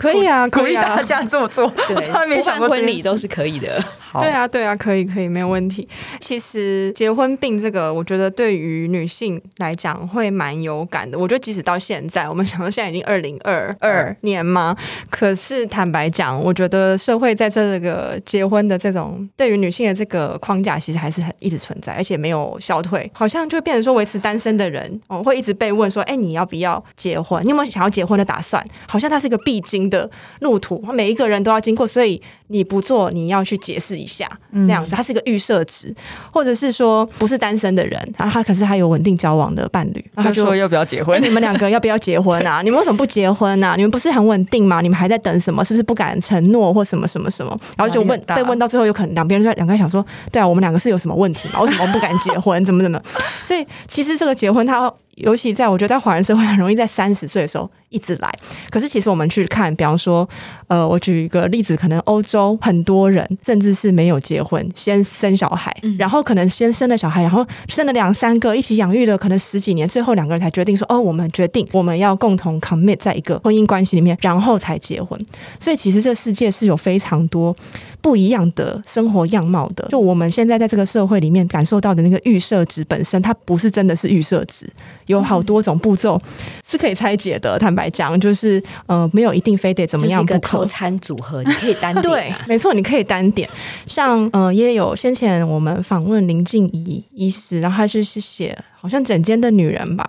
B: 可以啊，可以
C: 大家这么做。
A: 对，
C: 我从来没想过
A: 婚礼都是可以的。
C: 好
B: 对啊，对啊，可以，可以，没有问题。其实结婚病这个，我觉得对于女性来讲会蛮有感的。我觉得即使到现在，我们想到现在已经二零二二年嘛，可是坦白讲，我觉得社会在这个结婚的这种对于女性的这个框架，其实还是很一直存在，而且没有消退。好像就变成说维持单身的人，哦，会一直被问说，哎，你要不要结婚？你有没有想要结婚的打算？好像它是一个必经的路途，每一个人都要经过，所以你不做，你要去解释一下，嗯、那样子，它是一个预设值，或者是说不是单身的人，然后他可是还有稳定交往的伴侣，
C: 他就说要不要结婚？
B: 你们两个要不要结婚啊？你们为什么不结婚啊？你们不是很稳定吗？你们还在等什么？是不是不敢承诺或什么什么什么？然后就问被问到最后，有可能两边人在两个人想说，对啊，我们两个是有什么问题吗？为什么不敢结婚？怎么怎么？所以其实这个结婚，它尤其在我觉得在华人社会很容易在三十岁的时候。一直来，可是其实我们去看，比方说，呃，我举一个例子，可能欧洲很多人甚至是没有结婚，先生小孩，嗯、然后可能先生了小孩，然后生了两三个，一起养育了可能十几年，最后两个人才决定说，哦，我们决定我们要共同 commit 在一个婚姻关系里面，然后才结婚。所以其实这世界是有非常多不一样的生活样貌的。就我们现在在这个社会里面感受到的那个预设值本身，它不是真的是预设值，有好多种步骤是可以拆解的。坦白。来讲，就是呃，没有一定非得怎么样，
A: 一个套餐组合，你可以单点、啊。(laughs)
B: 对，没错，你可以单点。像呃，也有先前我们访问林静怡医师，然后他就是写好像整间的女人吧，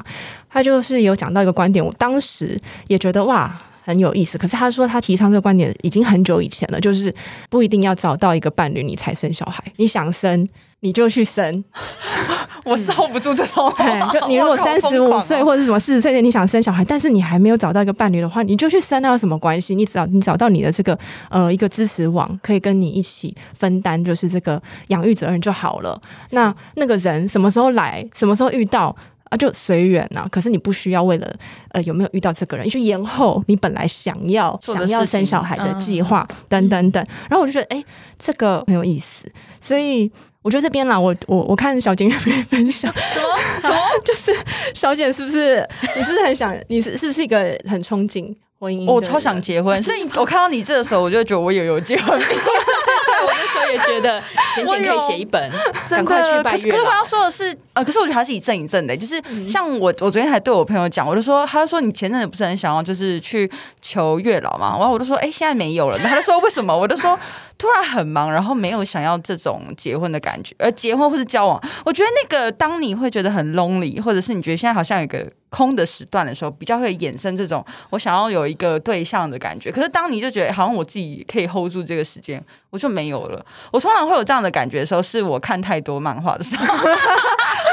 B: 他就是有讲到一个观点，我当时也觉得哇很有意思。可是他说他提倡这个观点已经很久以前了，就是不一定要找到一个伴侣你才生小孩，你想生。你就去生，(laughs)
C: 我是 hold 不住这种。(laughs)
B: 就你如果三十五岁或者什么四十岁，你想生小孩，但是你还没有找到一个伴侣的话，你就去生，那有什么关系？你找你找到你的这个呃一个支持网，可以跟你一起分担，就是这个养育责任就好了。那那个人什么时候来，什么时候遇到啊，就随缘呐。可是你不需要为了呃有没有遇到这个人，你去延后你本来想要想要生小孩的计划等等等。然后我就觉得，哎、欸，这个很有意思，所以。我觉得这边啦，我我我看小简愿不愿意分享
C: 什么 (laughs) 什么，(laughs)
B: 就是小简是不是你是不是很想，你是是不是一个很憧憬婚姻？
C: 我超想结婚，(laughs) 所以我看到你这个时候，我就觉得我也有结婚。
A: 我那时候也觉得简简可以写一本，赶快去拜月可是我要说的是，呃，可是我觉得还是一阵一阵的，就是像我，我昨天还对我朋友讲，我就说，他就说你前阵子不是很想要就是去求月老嘛，然后我就说，哎、欸，现在没有了。然后他就说为什么？我就说。(laughs)
C: 突然很忙，然后没有想要这种结婚的感觉，而结婚或是交往，我觉得那个当你会觉得很 lonely，或者是你觉得现在好像有一个空的时段的时候，比较会衍生这种我想要有一个对象的感觉。可是当你就觉得好像我自己可以 hold 住这个时间，我就没有了。我通常会有这样的感觉的时候，是我看太多漫画的时候，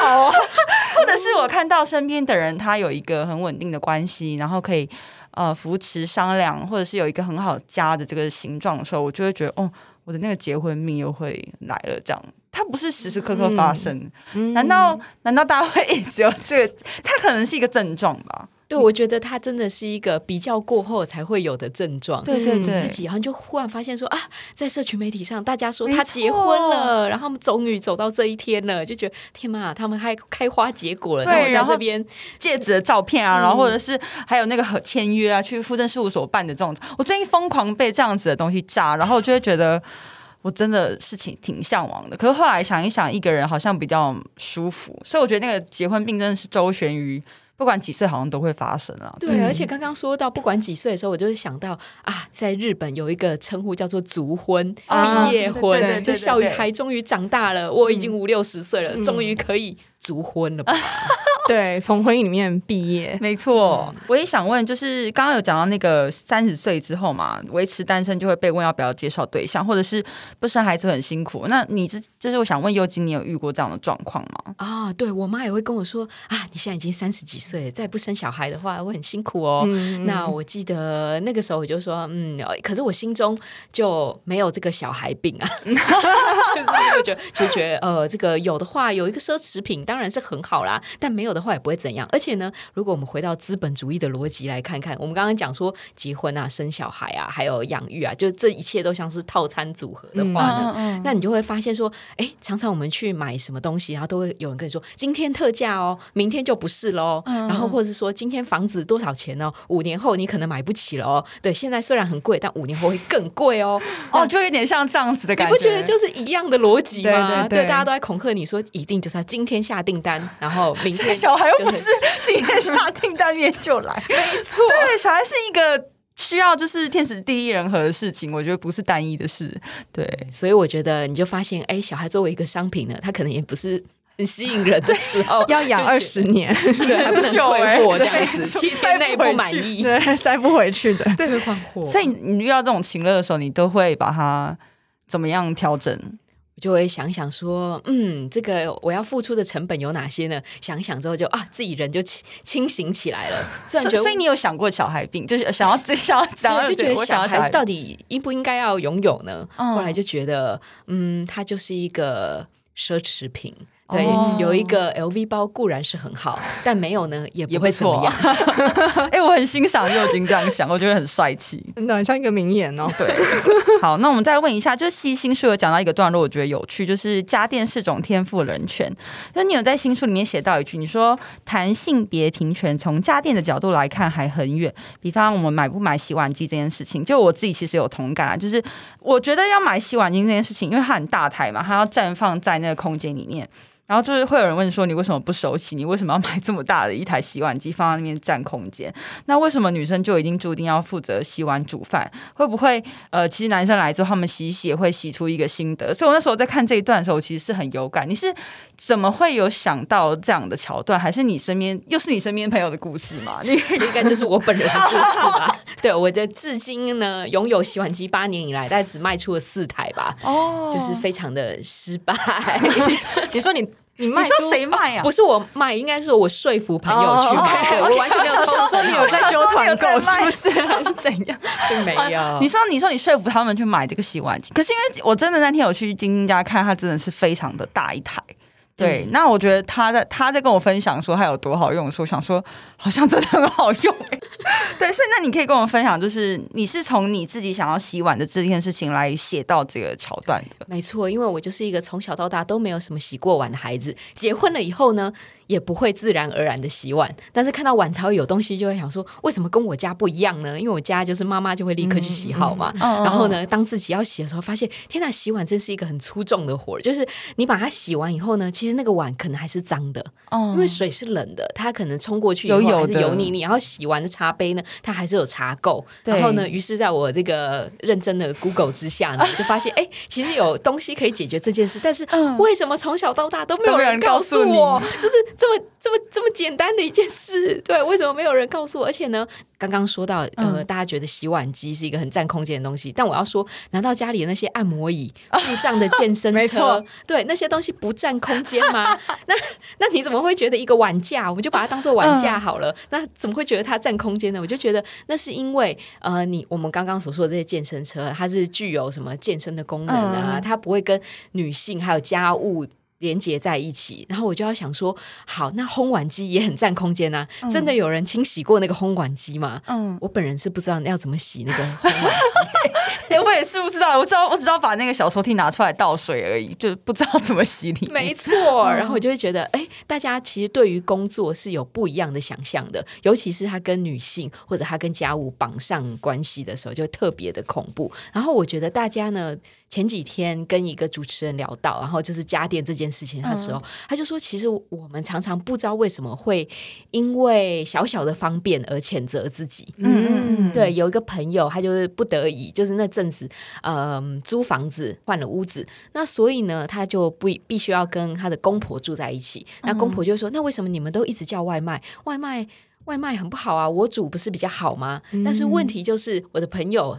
C: 好，(laughs) 或者是我看到身边的人他有一个很稳定的关系，然后可以。呃，扶持商量，或者是有一个很好家的这个形状的时候，我就会觉得，哦，我的那个结婚命又会来了。这样，它不是时时刻刻发生。嗯、难道难道大家会一直有这个？它可能是一个症状吧。
A: 对，我觉得他真的是一个比较过后才会有的症状。
C: 对对对，
A: 自己然后就忽然发现说啊，在社群媒体上，大家说他结婚了，然后他们终于走到这一天了，就觉得天呐，他们还开花结果了。
C: 对，
A: 然后这边
C: 戒指的照片啊，然后或者是还有那个签约啊，去附证事务所办的这种，我最近疯狂被这样子的东西炸，然后就会觉得我真的事情挺向往的。可是后来想一想，一个人好像比较舒服，所以我觉得那个结婚病真的是周旋于。不管几岁，好像都会发生啊。
A: 对，而且刚刚说到不管几岁的时候，我就会想到啊，在日本有一个称呼叫做“足婚”、“毕业婚”，就小孩终于长大了，我已经五六十岁了，终于可以。卒婚了吧？(laughs)
B: 对，从婚姻里面毕业，
C: 没错。嗯、我也想问，就是刚刚有讲到那个三十岁之后嘛，维持单身就会被问要不要介绍对象，或者是不生孩子很辛苦。那你这就是我想问佑君，你有遇过这样的状况吗？
A: 啊、哦，对我妈也会跟我说啊，你现在已经三十几岁了，再不生小孩的话会很辛苦哦。嗯、那我记得那个时候我就说，嗯，可是我心中就没有这个小孩病啊，(laughs) 就是会觉得就觉得呃，这个有的话有一个奢侈品。当然是很好啦，但没有的话也不会怎样。而且呢，如果我们回到资本主义的逻辑来看看，我们刚刚讲说结婚啊、生小孩啊，还有养育啊，就这一切都像是套餐组合的话呢，那你就会发现说，哎，常常我们去买什么东西，然后都会有人跟你说今天特价哦，明天就不是喽。嗯、然后或者是说今天房子多少钱哦，五年后你可能买不起了哦。对，现在虽然很贵，但五年后会更贵哦。(laughs)
C: 哦，就有点像这样子的感觉，
A: 你不觉得就是一样的逻辑吗？
B: 对，对，对，
A: 对，大家都在恐吓你说，一定就是要今天下订单，然后明天
C: 小孩又不是今天下订单面就来，(laughs)
A: 没错，
C: 对，小孩是一个需要就是天时地利人和的事情，我觉得不是单一的事，对，
A: 所以我觉得你就发现，哎，小孩作为一个商品呢，他可能也不是很吸引人的时候，(laughs)
B: 要养二十年，(laughs)
A: 对，还不能退货这样子，七天内不满意，
B: 对，塞不回去的，
A: 退换货。
C: 所以你遇到这种情乐的时候，你都会把它怎么样调整？
A: 就会想想说，嗯，这个我要付出的成本有哪些呢？想想之后就啊，自己人就清清醒起来了。(laughs)
C: 所以，所以你有想过小孩病，就是想要自己想要想要，(laughs)
A: 就觉得小孩到底应不应该要拥有呢？嗯、后来就觉得，嗯，它就是一个奢侈品。对，有一个 LV 包固然是很好，(laughs) 但没有呢也不会怎么样。(laughs)
C: 哎、欸，我很欣赏佑君这样想，我觉得很帅气，
B: 真的很像一个名言哦。
C: 对，好，那我们再问一下，就是西新书有讲到一个段落，我觉得有趣，就是家电是种天赋人权。那你有在新书里面写到一句，你说谈性别平权，从家电的角度来看还很远。比方我们买不买洗碗机这件事情，就我自己其实有同感啊，就是我觉得要买洗碗机这件事情，因为它很大台嘛，它要绽放在那个空间里面。然后就是会有人问说，你为什么不收起？你为什么要买这么大的一台洗碗机放在那边占空间？那为什么女生就一定注定要负责洗碗煮饭？会不会呃，其实男生来之后，他们洗洗也会洗出一个心得？所以我那时候在看这一段的时候，其实是很有感。你是怎么会有想到这样的桥段？还是你身边又是你身边朋友的故事吗？(laughs) 你
A: 应该就是我本人的故事吧？(laughs) 对，我的至今呢，拥有洗碗机八年以来，大概只卖出了四台吧。哦，就是非常的失败。(laughs)
B: 你说你。你
C: 说谁卖啊？
A: 不是我卖，应该是我说服朋友去买。我完全没有抽说你有在揪团购，是不是？(laughs) 还是怎样？并没有。
C: 你说，你说你说服他们去买这个洗碗机，可是因为我真的那天有去晶晶家看，它真的是非常的大一台。对，那我觉得他在他在跟我分享说他有多好用的时候，我想说好像真的很好用。(laughs) 对，所以那你可以跟我分享，就是你是从你自己想要洗碗的这件事情来写到这个桥段的。
A: 没错，因为我就是一个从小到大都没有什么洗过碗的孩子，结婚了以后呢，也不会自然而然的洗碗，但是看到碗槽有东西，就会想说，为什么跟我家不一样呢？因为我家就是妈妈就会立刻去洗好嘛。嗯嗯、然后呢，当自己要洗的时候，发现天哪，洗碗真是一个很粗重的活儿。就是你把它洗完以后呢，其实那个碗可能还是脏的，嗯、因为水是冷的，它可能冲过去以后还是油腻腻。然后洗完的茶杯呢，它还是有茶垢。然后呢，于是在我这个认真的 Google 之下呢，(laughs) 就发现哎，其实有东西可以解决这件事。但是为什么从小到大都没有人告诉我？就是这么这么。这么简单的一件事，对，为什么没有人告诉我？而且呢，刚刚说到，呃，大家觉得洗碗机是一个很占空间的东西，但我要说，难道家里的那些按摩椅、故障的健身车，对，那些东西不占空间吗？(laughs) 那那你怎么会觉得一个碗架，我们就把它当做碗架好了？那怎么会觉得它占空间呢？我就觉得那是因为，呃，你我们刚刚所说的这些健身车，它是具有什么健身的功能啊？它不会跟女性还有家务。连接在一起，然后我就要想说，好，那烘碗机也很占空间啊！嗯、真的有人清洗过那个烘碗机吗？嗯，我本人是不知道要怎么洗那个烘碗机。
C: 欸、(laughs) (laughs) 我也是不知道，我知道我只知道把那个小抽屉拿出来倒水而已，(laughs) 就不知道怎么洗。
A: 没错，然后我就会觉得，哎、欸，大家其实对于工作是有不一样的想象的，尤其是他跟女性或者他跟家务绑上关系的时候，就特别的恐怖。然后我觉得大家呢，前几天跟一个主持人聊到，然后就是家电这件事情的时候，嗯、他就说，其实我们常常不知道为什么会因为小小的方便而谴责自己。嗯，对，有一个朋友，他就是不得已，就是那阵。子，嗯，租房子换了屋子，那所以呢，他就不必须要跟他的公婆住在一起。那公婆就说：“嗯、那为什么你们都一直叫外卖？外卖外卖很不好啊，我煮不是比较好吗？”嗯、但是问题就是，我的朋友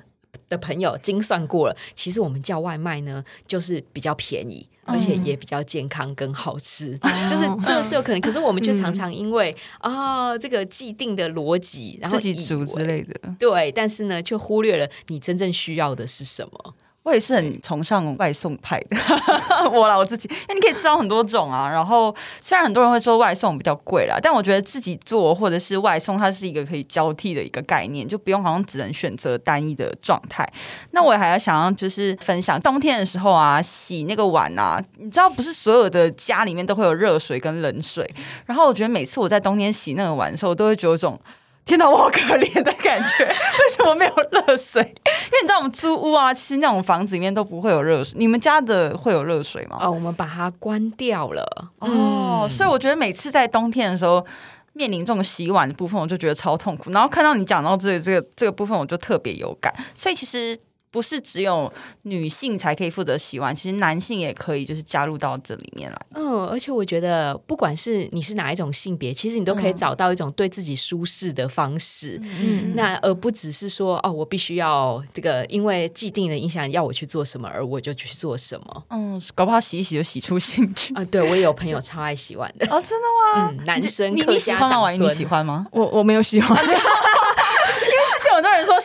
A: 的朋友精算过了，其实我们叫外卖呢，就是比较便宜，而且也比较健康跟好吃，嗯、就是这个是有可能。可是我们却常常因为啊、嗯哦，这个既定的逻辑，然后
C: 自己煮之类的，
A: 对，但是呢，却忽略了你真正需要的是什么。
C: 我也是很崇尚外送派的，(laughs) 我啦我自己，因为你可以吃到很多种啊。然后虽然很多人会说外送比较贵啦，但我觉得自己做或者是外送，它是一个可以交替的一个概念，就不用好像只能选择单一的状态。那我还要想要就是分享，冬天的时候啊，洗那个碗啊，你知道不是所有的家里面都会有热水跟冷水，然后我觉得每次我在冬天洗那个碗的时候，我都会觉得有种。天哪，我好可怜的感觉！(laughs) 为什么没有热水？因为你知道我们租屋啊，其实那种房子里面都不会有热水。你们家的会有热水吗？
A: 哦，我们把它关掉了。
C: 哦，嗯、所以我觉得每次在冬天的时候，面临这种洗碗的部分，我就觉得超痛苦。然后看到你讲到这个、这个这个部分，我就特别有感。所以其实。不是只有女性才可以负责洗碗，其实男性也可以，就是加入到这里面来。
A: 嗯，而且我觉得，不管是你是哪一种性别，其实你都可以找到一种对自己舒适的方式。嗯，那而不只是说哦，我必须要这个，因为既定的影响要我去做什么，而我就去做什么。
C: 嗯，搞不好洗一洗就洗出兴趣 (laughs)
A: 啊！对，我也有朋友超爱洗碗的。
C: 哦，真的吗？
A: 嗯，男生
C: 你你喜欢吗？你喜欢吗？
B: 我我没有喜
C: 欢。(laughs) (laughs)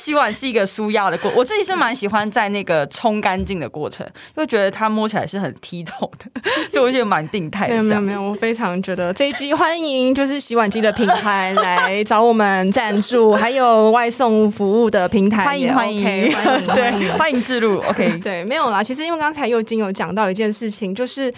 C: 洗碗是一个舒压的过，我自己是蛮喜欢在那个冲干净的过程，因为觉得它摸起来是很剔透的，(laughs) 就我觉得蛮病态的。
B: 没有没有没有，我非常觉得这一集欢迎就是洗碗机的品牌来找我们赞助，还有外送服务的平台，(laughs)
C: 欢迎欢迎欢迎，对，欢迎置入。OK，
B: 对，没有啦。其实因为刚才又经有讲到一件事情，就是。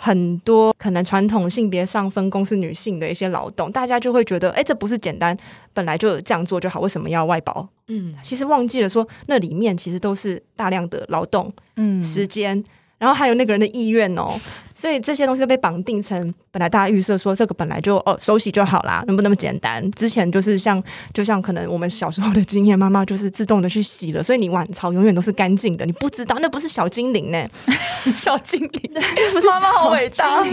B: 很多可能传统性别上分工是女性的一些劳动，大家就会觉得，哎，这不是简单，本来就这样做就好，为什么要外包？嗯，其实忘记了说，那里面其实都是大量的劳动，嗯，时间，然后还有那个人的意愿哦。所以这些东西都被绑定成，本来大家预设说这个本来就哦手洗就好啦，能不那么简单？之前就是像就像可能我们小时候的经验，妈妈就是自动的去洗了，所以你碗槽永远都是干净的。你不知道那不是小精灵呢，(laughs) (laughs)
C: 小精灵，妈妈好伟大。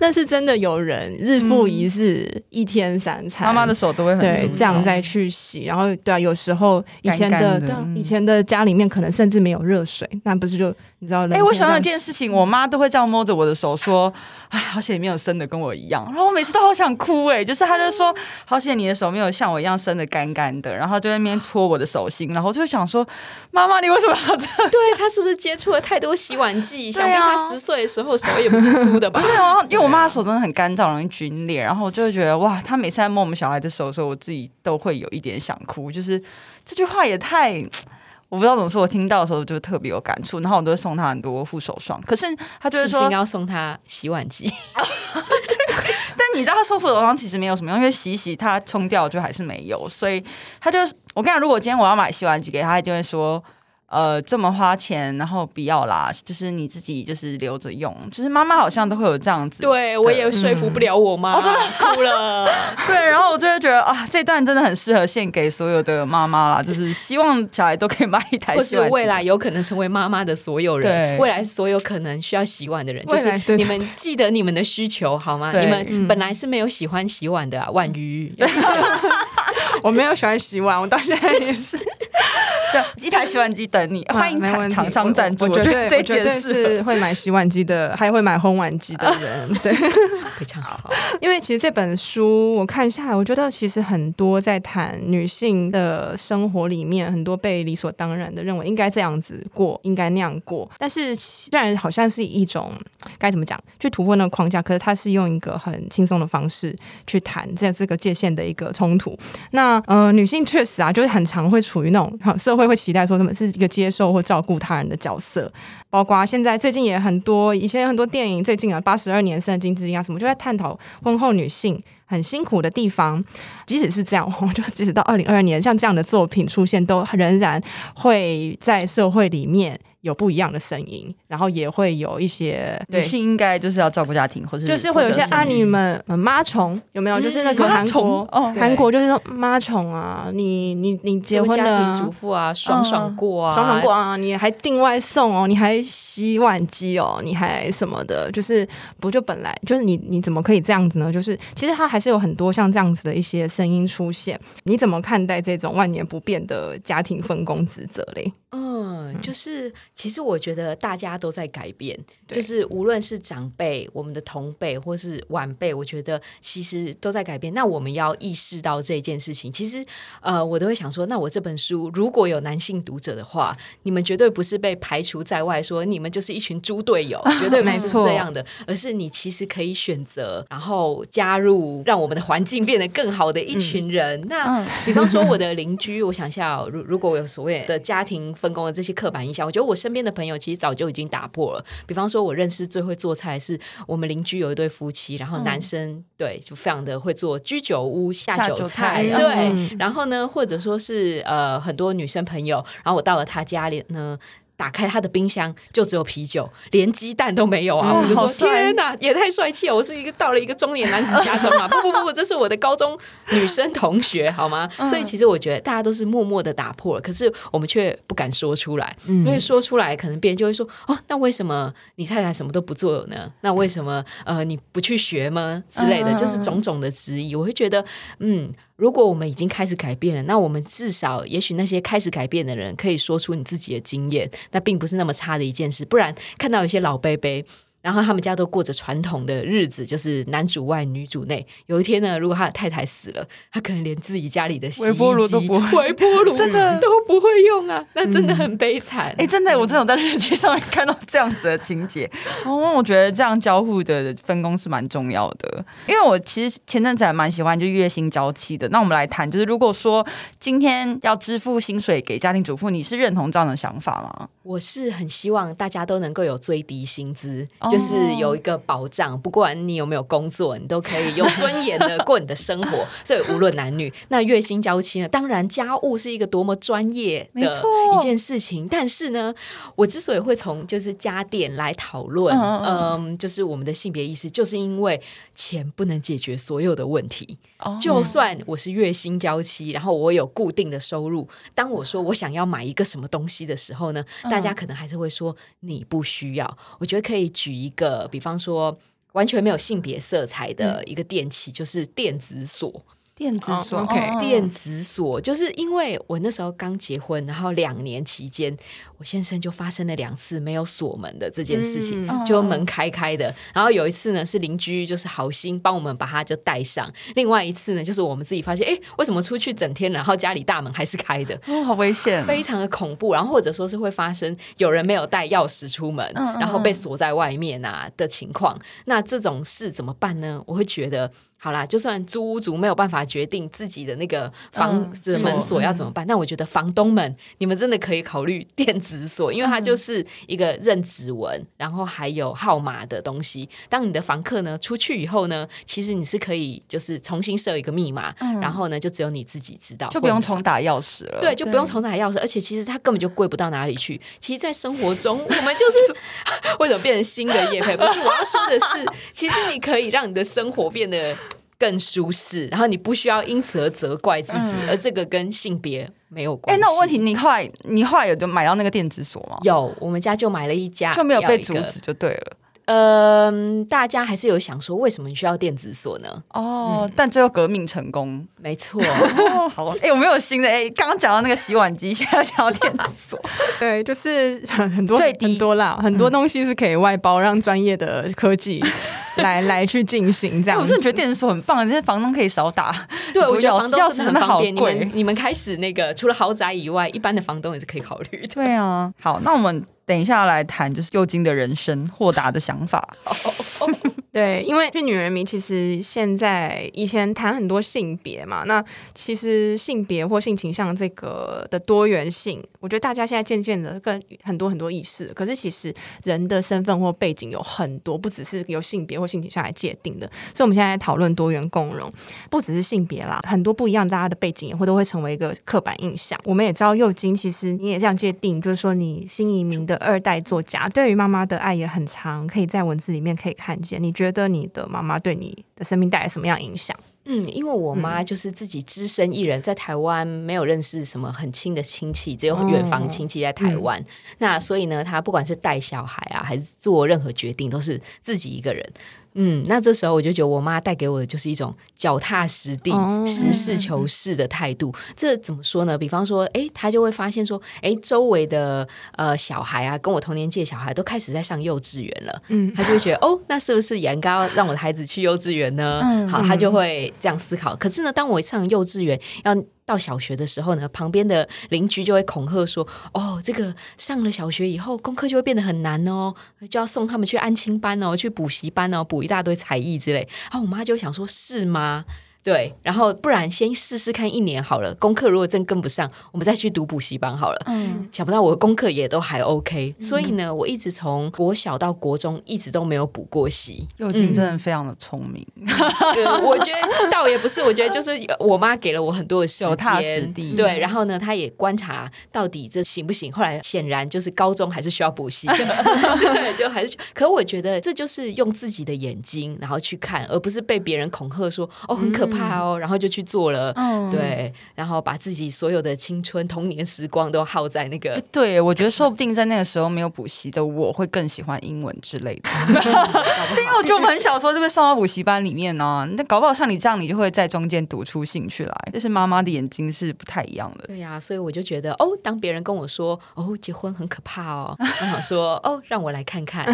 B: 那是真的有人日复一日，嗯、一天三餐，
C: 妈妈的手都会很
B: 对这样再去洗。然后对啊，有时候以前的，干干的对、啊，以前的家里面可能甚至没有热水，那不是就你知道？哎、
C: 欸，我想到一件事情，我妈都会这样摸着我的手。我说：(laughs) “哎，好险你没有生的跟我一样。”然后我每次都好想哭哎，就是她就说：“好险你的手没有像我一样生的干干的。”然后就在那边搓我的手心，然后就想说：“妈妈，你为什么要这样？”
A: 对，她是不是接触了太多洗碗剂？想必他十岁的时候手也不是粗的吧？(laughs)
C: 对啊，因为我妈的手真的很干燥，容易皲裂。然后我就会觉得哇，她每次在摸我们小孩的手的时候，我自己都会有一点想哭。就是这句话也太……我不知道怎么说，我听到的时候就特别有感触，然后我都会送他很多护手霜。可是他就是说，
A: 是是应该要送他洗碗机。(laughs)
C: 但你知道，他送护手霜其实没有什么用，因为洗一洗它冲掉就还是没有，所以他就我跟你讲，如果今天我要买洗碗机给他，他就会说。呃，这么花钱，然后不要啦，就是你自己就是留着用。就是妈妈好像都会有这样子，
A: 对我也说服不了我妈，嗯哦、真的哭了。(laughs)
C: 对，然后我就会觉得啊，这段真的很适合献给所有的妈妈啦，就是希望小孩都可以买一台洗碗机，
A: 或是未来有可能成为妈妈的所有人，未来所有可能需要洗碗的人，就是你们记得你们的需求好吗？你们本来是没有喜欢洗碗的啊，万鱼。(laughs)
B: 我没有喜欢洗碗，我到现在也是。(laughs)
C: 一台洗碗机等你，欢迎厂商赞助。
B: 我觉得这绝对是会买洗碗机的，(laughs) 还会买烘碗机的人。(laughs) 对，
A: 非常好。
B: 因为其实这本书我看下来，我觉得其实很多在谈女性的生活里面，很多被理所当然的认为应该这样子过，应该那样过。但是虽然好像是一种该怎么讲，去突破那个框架，可是它是用一个很轻松的方式去谈在这个界限的一个冲突。那呃，女性确实啊，就是很常会处于那种社会。会期待说什么是一个接受或照顾他人的角色，包括现在最近也很多，以前有很多电影，最近啊八十二年生的金智英啊什么，就在探讨婚后女性很辛苦的地方。即使是这样，我就即使到二零二二年，像这样的作品出现，都仍然会在社会里面。有不一样的声音，然后也会有一些
C: 女性应该就是要照顾家庭，或者
B: 就是会有一些啊，你们妈虫有没有？就是那个韩国哦，韩国就是说妈虫啊，你你你结婚了，
A: 家庭主妇啊，爽爽过啊，
B: 爽爽过啊，你还订外送哦，你还洗碗机哦，你还什么的，就是不就本来就是你你怎么可以这样子呢？就是其实它还是有很多像这样子的一些声音出现，你怎么看待这种万年不变的家庭分工职责嘞？
A: 嗯，就是其实我觉得大家都在改变，就是无论是长辈、我们的同辈或是晚辈，我觉得其实都在改变。那我们要意识到这件事情。其实，呃，我都会想说，那我这本书如果有男性读者的话，你们绝对不是被排除在外，说你们就是一群猪队友，(laughs) 绝对不是这样的，而是你其实可以选择，然后加入，让我们的环境变得更好的一群人。嗯、那比方说我的邻居，我想一下，如如果我有所谓的家庭。分工的这些刻板印象，我觉得我身边的朋友其实早就已经打破了。比方说，我认识最会做菜是我们邻居有一对夫妻，然后男生、嗯、对就非常的会做居酒屋下酒菜，酒菜对、嗯。然后呢，或者说是呃很多女生朋友，然后我到了他家里呢。打开他的冰箱，就只有啤酒，连鸡蛋都没有啊！嗯、我就说天哪，也太帅气了！我是一个到了一个中年男子家中啊！不不不不，这是我的高中女生同学，好吗？嗯、所以其实我觉得大家都是默默的打破了，可是我们却不敢说出来，嗯、因为说出来可能别人就会说哦，那为什么你太太什么都不做呢？那为什么呃你不去学吗？之类的，就是种种的质疑。我会觉得嗯。如果我们已经开始改变了，那我们至少，也许那些开始改变的人可以说出你自己的经验，那并不是那么差的一件事。不然，看到一些老伯伯。然后他们家都过着传统的日子，就是男主外女主内。有一天呢，如果他的太太死了，他可能连自己家里的洗衣机、微波炉都不会，微波炉真的都不会用啊，那真的很悲惨。哎、
C: 嗯，真的，我真的有在日剧上面看到这样子的情节。哦，(laughs) 我觉得这样交互的分工是蛮重要的。因为我其实前阵子还蛮喜欢就月薪娇妻的。那我们来谈，就是如果说今天要支付薪水给家庭主妇，你是认同这样的想法吗？
A: 我是很希望大家都能够有最低薪资。就是有一个保障，不管你有没有工作，你都可以有尊严的过你的生活。(laughs) 所以无论男女，那月薪娇妻呢？当然家务是一个多么专业的一件事情。但是呢，我之所以会从就是家电来讨论，嗯，就是我们的性别意识，就是因为钱不能解决所有的问题。就算我是月薪娇妻，然后我有固定的收入，当我说我想要买一个什么东西的时候呢，大家可能还是会说你不需要。我觉得可以举一。个，比方说完全没有性别色彩的一个电器，就是电子锁。
C: 电子锁
A: ，OK，电子锁，就是因为我那时候刚结婚，然后两年期间，我先生就发生了两次没有锁门的这件事情，嗯、就门开开的。然后有一次呢，是邻居就是好心帮我们把它就带上；另外一次呢，就是我们自己发现，哎，为什么出去整天，然后家里大门还是开的？
C: 哦，好危险，(laughs)
A: 非常的恐怖。然后或者说是会发生有人没有带钥匙出门，然后被锁在外面啊的情况。那这种事怎么办呢？我会觉得。好啦，就算租屋族没有办法决定自己的那个房子门锁要怎么办，那、嗯、我觉得房东们，你们真的可以考虑 (laughs) 电子锁，因为它就是一个认指纹，然后还有号码的东西。当你的房客呢出去以后呢，其实你是可以就是重新设一个密码，嗯、然后呢就只有你自己知道，
C: 就不用重打钥匙了。
A: 对，就不用重打钥匙，而且其实它根本就贵不到哪里去。其实，在生活中，我们就是 (laughs) 为什么变成新的业配？不是我要说的是，其实你可以让你的生活变得。更舒适，然后你不需要因此而责怪自己，嗯、而这个跟性别没有关系。哎，
C: 那我问题，你后来你后来有就买到那个电子锁吗？
A: 有，我们家就买了一家，
C: 就没有被阻止就对了。
A: 嗯，大家还是有想说，为什么你需要电子锁呢？
C: 哦，嗯、但最后革命成功，
A: 没错。
C: 哦、(laughs) 好，哎、欸，我没有新的。哎、欸，刚刚讲到那个洗碗机，(laughs) 现在想要电子锁。(laughs)
B: 对，就是很很多最低很多啦，很多东西是可以外包，让专业的科技 (laughs) 来来去进行这样。
C: 我真的觉得电子锁很棒，这些房东可以少打。(laughs)
A: 对，我觉得房东真的很方便。你们你们开始那个，除了豪宅以外，一般的房东也是可以考虑的。
C: 对啊，好，那我们。等一下来谈，就是右京的人生，豁达的想法。
B: 对，因为去女人迷，其实现在以前谈很多性别嘛，那其实性别或性倾向这个的多元性，我觉得大家现在渐渐的更很多很多意识。可是其实人的身份或背景有很多，不只是由性别或性倾向来界定的。所以我们现在讨论多元共融，不只是性别啦，很多不一样大家的背景也会都会成为一个刻板印象。我们也知道又金，其实你也这样界定，就是说你新移民的二代作家，对于妈妈的爱也很长，可以在文字里面可以看见。你觉得？觉得你的妈妈对你的生命带来什么样影响？
A: 嗯，因为我妈就是自己只身一人，在台湾没有认识什么很亲的亲戚，只有远房亲戚在台湾。哦嗯、那所以呢，她不管是带小孩啊，还是做任何决定，都是自己一个人。嗯，那这时候我就觉得我妈带给我的就是一种脚踏实地、哦、实事求是的态度。这怎么说呢？比方说，哎，她就会发现说，哎，周围的呃小孩啊，跟我同年纪的小孩都开始在上幼稚园了。嗯，她就会觉得，哦，那是不是也应该要让我的孩子去幼稚园呢？嗯、好，她就会这样思考。可是呢，当我上幼稚园要到小学的时候呢，旁边的邻居就会恐吓说：“哦，这个上了小学以后，功课就会变得很难哦，就要送他们去安亲班哦，去补习班哦，补一大堆才艺之类。”啊，我妈就想说：“是吗？”对，然后不然先试试看一年好了。功课如果真跟不上，我们再去读补习班好了。嗯，想不到我的功课也都还 OK，嗯、所以呢，我一直从国小到国中一直都没有补过习。
C: 又金真的非常的聪明。
A: 嗯、对，我觉得倒也不是，我觉得就是我妈给了我很多的时间。对，然后呢，她也观察到底这行不行。后来显然就是高中还是需要补习的，(laughs) 对，就还是。可我觉得这就是用自己的眼睛然后去看，而不是被别人恐吓说哦很可怕。怕哦，然后就去做了，嗯、对，然后把自己所有的青春童年时光都耗在那个。
C: 对，我觉得说不定在那个时候没有补习的我会更喜欢英文之类的，(laughs) 因为我觉得我们很小时候就被送到补习班里面呢、啊。那搞不好像你这样，你就会在中间读出兴趣来。但是妈妈的眼睛是不太一样的。
A: 对呀、啊，所以我就觉得哦，当别人跟我说哦，结婚很可怕哦，(laughs) 我想说哦，让我来看看，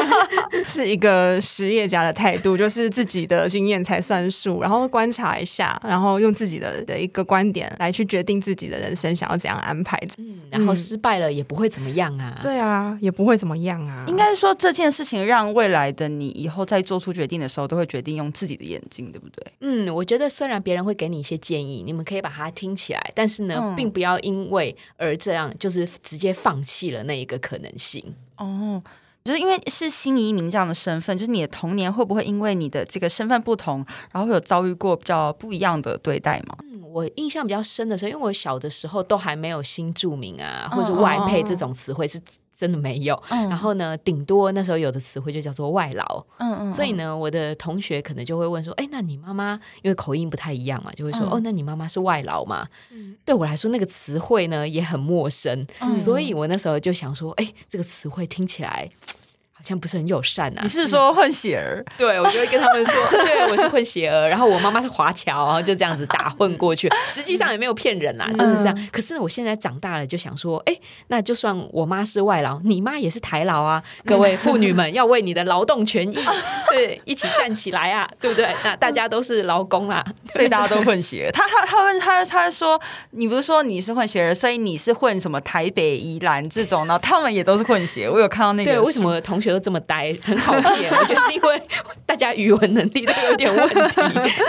A: (laughs)
B: 是一个实业家的态度，就是自己的经验才算数，然后。观察一下，然后用自己的的一个观点来去决定自己的人生想要怎样安排。
A: 嗯，然后失败了也不会怎么样啊。
B: 对啊，也不会怎么样啊。
C: 应该说这件事情让未来的你以后在做出决定的时候，都会决定用自己的眼睛，对不对？
A: 嗯，我觉得虽然别人会给你一些建议，你们可以把它听起来，但是呢，嗯、并不要因为而这样就是直接放弃了那一个可能性。
C: 哦。就是因为是新移民这样的身份，就是你的童年会不会因为你的这个身份不同，然后会有遭遇过比较不一样的对待吗？
A: 嗯，我印象比较深的是，因为我小的时候都还没有新住民啊，或者外配这种词汇是真的没有。嗯、然后呢，顶多那时候有的词汇就叫做外劳。嗯嗯。所以呢，我的同学可能就会问说：“哎，那你妈妈因为口音不太一样嘛，就会说：‘嗯、哦，那你妈妈是外劳嘛？’嗯，对我来说那个词汇呢也很陌生，嗯、所以我那时候就想说：‘哎，这个词汇听起来。’好像不是很友善啊！
C: 你是说混血儿？
A: 嗯、(laughs) 对，我就会跟他们说，(laughs) 对，我是混血儿。然后我妈妈是华侨，然后就这样子打混过去。(laughs) 实际上也没有骗人啦，真的是这样。可是我现在长大了，就想说，哎，那就算我妈是外劳，你妈也是台劳啊！各位妇女们，要为你的劳动权益，对，一起站起来啊，对不对？那大家都是劳工啦，
C: 所以大家都混血。他他他问他他说，你不是说你是混血儿，所以你是混什么台北宜兰这种呢？他们也都是混血。我有看到那个，
A: 对，为什么同学？都这么呆，很好骗。我觉得是因为大家语文能力都有点问题，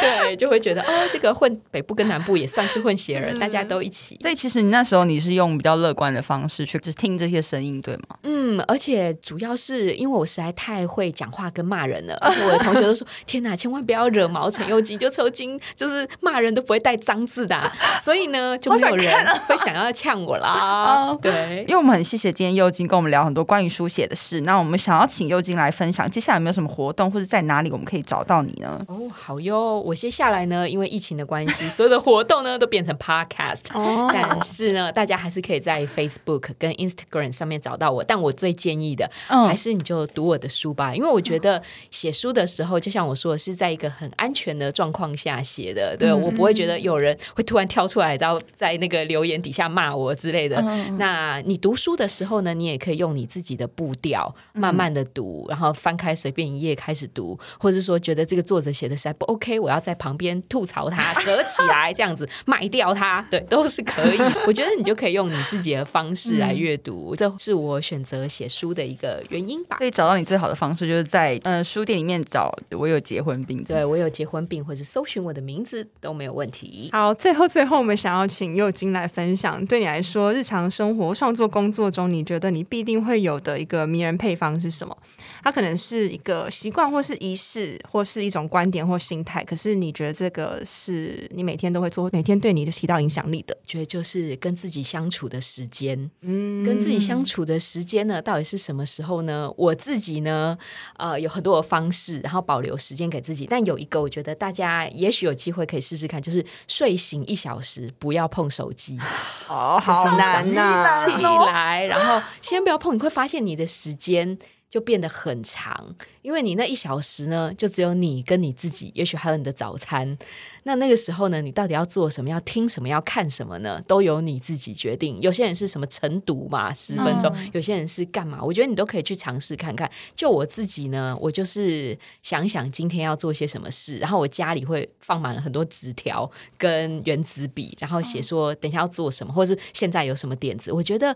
A: 对，就会觉得哦，这个混北部跟南部也算是混血儿，大家都一起。
C: 所以其实你那时候你是用比较乐观的方式去就是听这些声音，对吗？
A: 嗯，而且主要是因为我实在太会讲话跟骂人了，而且我的同学都说：“天哪，千万不要惹毛陈又金，就抽筋，就是骂人都不会带脏字的。”所以呢，就没有人会想要呛我啦。(laughs) 对，
C: 因为我们很谢谢今天又金跟我们聊很多关于书写的事。那我们想要请又金来分享，接下来有没有什么活动，或者在哪里我们可以找到你呢？
A: 哦，好哟，我接下来呢，因为疫情的关系，所有的活动呢都变成 podcast。哦，但是呢，大家还是可以在 Facebook 跟 Instagram 上面找到我。但我最建议的，还是你就读我的书吧，因为我觉得写书的时候，就像我说的，是在一个很安全的状况下写的。对，我不会觉得有人会突然跳出来，然后在那个留言底下骂我之类的。那你读书的时候呢，你也可以用你自己的步调，慢慢的读，然后翻开随便一页开始读，或者说觉得这个作者写的实在不 OK，我要在旁边吐槽他，(laughs) 折起来这样子卖掉它，对，都是可以。(laughs) 我觉得你就可以用你自己的方式来阅读，这是我选择写书的一个原因吧。
C: 可以找到你最好的方式，就是在呃书店里面找我有结婚病，
A: 对我有结婚病，或是搜寻我的名字都没有问题。
B: 好，最后最后我们想要请佑金来分享，对你来说日常生活创作工作中，你觉得你必定会有的一个迷人配方是什么？它可能是一个习惯，或是仪式，或是一种观点或心态。可是你觉得这个是你每天都会做，每天对你就起到影响力的？
A: 觉得就是跟自己相处的时间。嗯，跟自己相处的时间呢，到底是什么时候呢？我自己呢，呃，有很多的方式，然后保留时间给自己。但有一个，我觉得大家也许有机会可以试试看，就是睡醒一小时不要碰手机。
B: 哦，好难啊！
A: 起来，然后先不要碰，你会发现你的时间。就变得很长，因为你那一小时呢，就只有你跟你自己，也许还有你的早餐。那那个时候呢，你到底要做什么？要听什么？要看什么呢？都由你自己决定。有些人是什么晨读嘛，十分钟；有些人是干嘛？我觉得你都可以去尝试看看。就我自己呢，我就是想想今天要做些什么事，然后我家里会放满了很多纸条跟原子笔，然后写说等一下要做什么，或者是现在有什么点子。我觉得。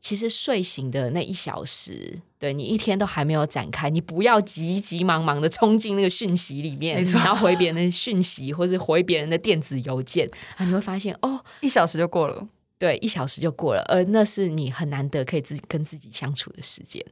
A: 其实睡醒的那一小时，对你一天都还没有展开，你不要急急忙忙的冲进那个讯息里面，然后回别人的讯息，或者回别人的电子邮件啊，你会发现哦，
C: 一小时就过了，
A: 对，一小时就过了，而那是你很难得可以自己跟自己相处的时间。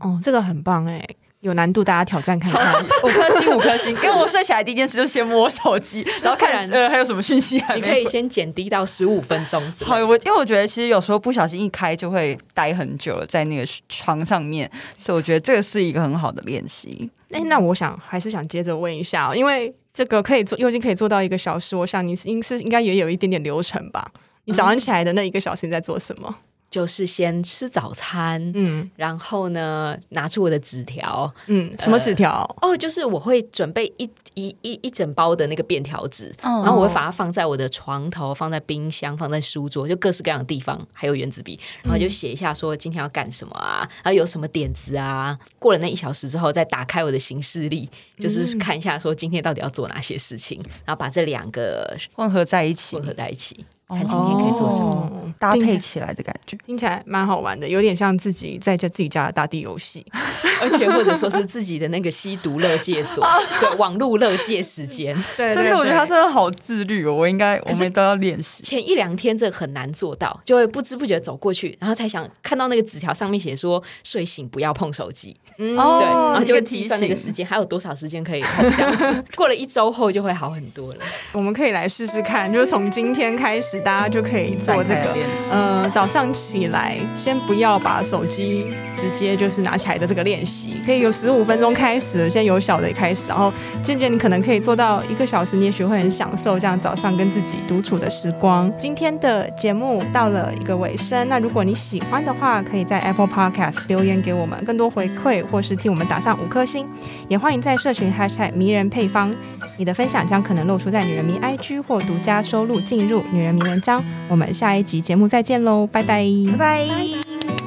B: 哦，这个很棒哎。有难度，大家挑战看看。
C: 五颗星，五颗星。(laughs) 因为我睡起来第一件事就先摸手机，然后看呃还有什么讯息。
A: 你可以先减低到十五分钟。
C: 好，我因为我觉得其实有时候不小心一开就会待很久了，在那个床上面，所以我觉得这个是一个很好的练习。
B: 哎，那我想还是想接着问一下，因为这个可以做，又金可以做到一个小时，我想你是应是应该也有一点点流程吧？你早上起来的那一个小时你在做什么？嗯
A: 就是先吃早餐，嗯，然后呢，拿出我的纸条，
B: 嗯，什么纸条？
A: 哦，就是我会准备一一一一整包的那个便条纸，然后我会把它放在我的床头，放在冰箱，放在书桌，就各式各样的地方，还有原子笔，然后就写一下说今天要干什么啊，然后有什么点子啊。过了那一小时之后，再打开我的行事历，就是看一下说今天到底要做哪些事情，然后把这两个
C: 混合在一起，
A: 混合在一起。看今天可以做什么，
C: 哦、搭配起来的感觉，
B: 听起来蛮好玩的，有点像自己在家自己家的大地游戏，(laughs)
A: 而且或者说是自己的那个吸毒乐戒所，(laughs) 对，网络乐戒时间。(laughs)
B: 对，
C: 真的，我觉得他真的好自律哦，我应该我们都要练习。
A: 前一两天这很难做到，就会不知不觉走过去，然后才想看到那个纸条上面写说睡醒不要碰手机，嗯，对，然后就会计算那个时间还有多少时间可以碰，这样子过了一周后就会好很多了。
B: 我们可以来试试看，就是从今天开始。大家就可以做这个，呃，早上起来先不要把手机直接就是拿起来的这个练习，可以有十五分钟开始，先由小的开始，然后渐渐你可能可以做到一个小时，你也许会很享受这样早上跟自己独处的时光。今天的节目到了一个尾声，那如果你喜欢的话，可以在 Apple Podcast 留言给我们更多回馈，或是替我们打上五颗星，也欢迎在社群 Hashtag 迷人配方，你的分享将可能露出在女人迷 IG 或独家收录进入女人迷文章。我们下一集节目再见喽拜拜。
C: 拜拜。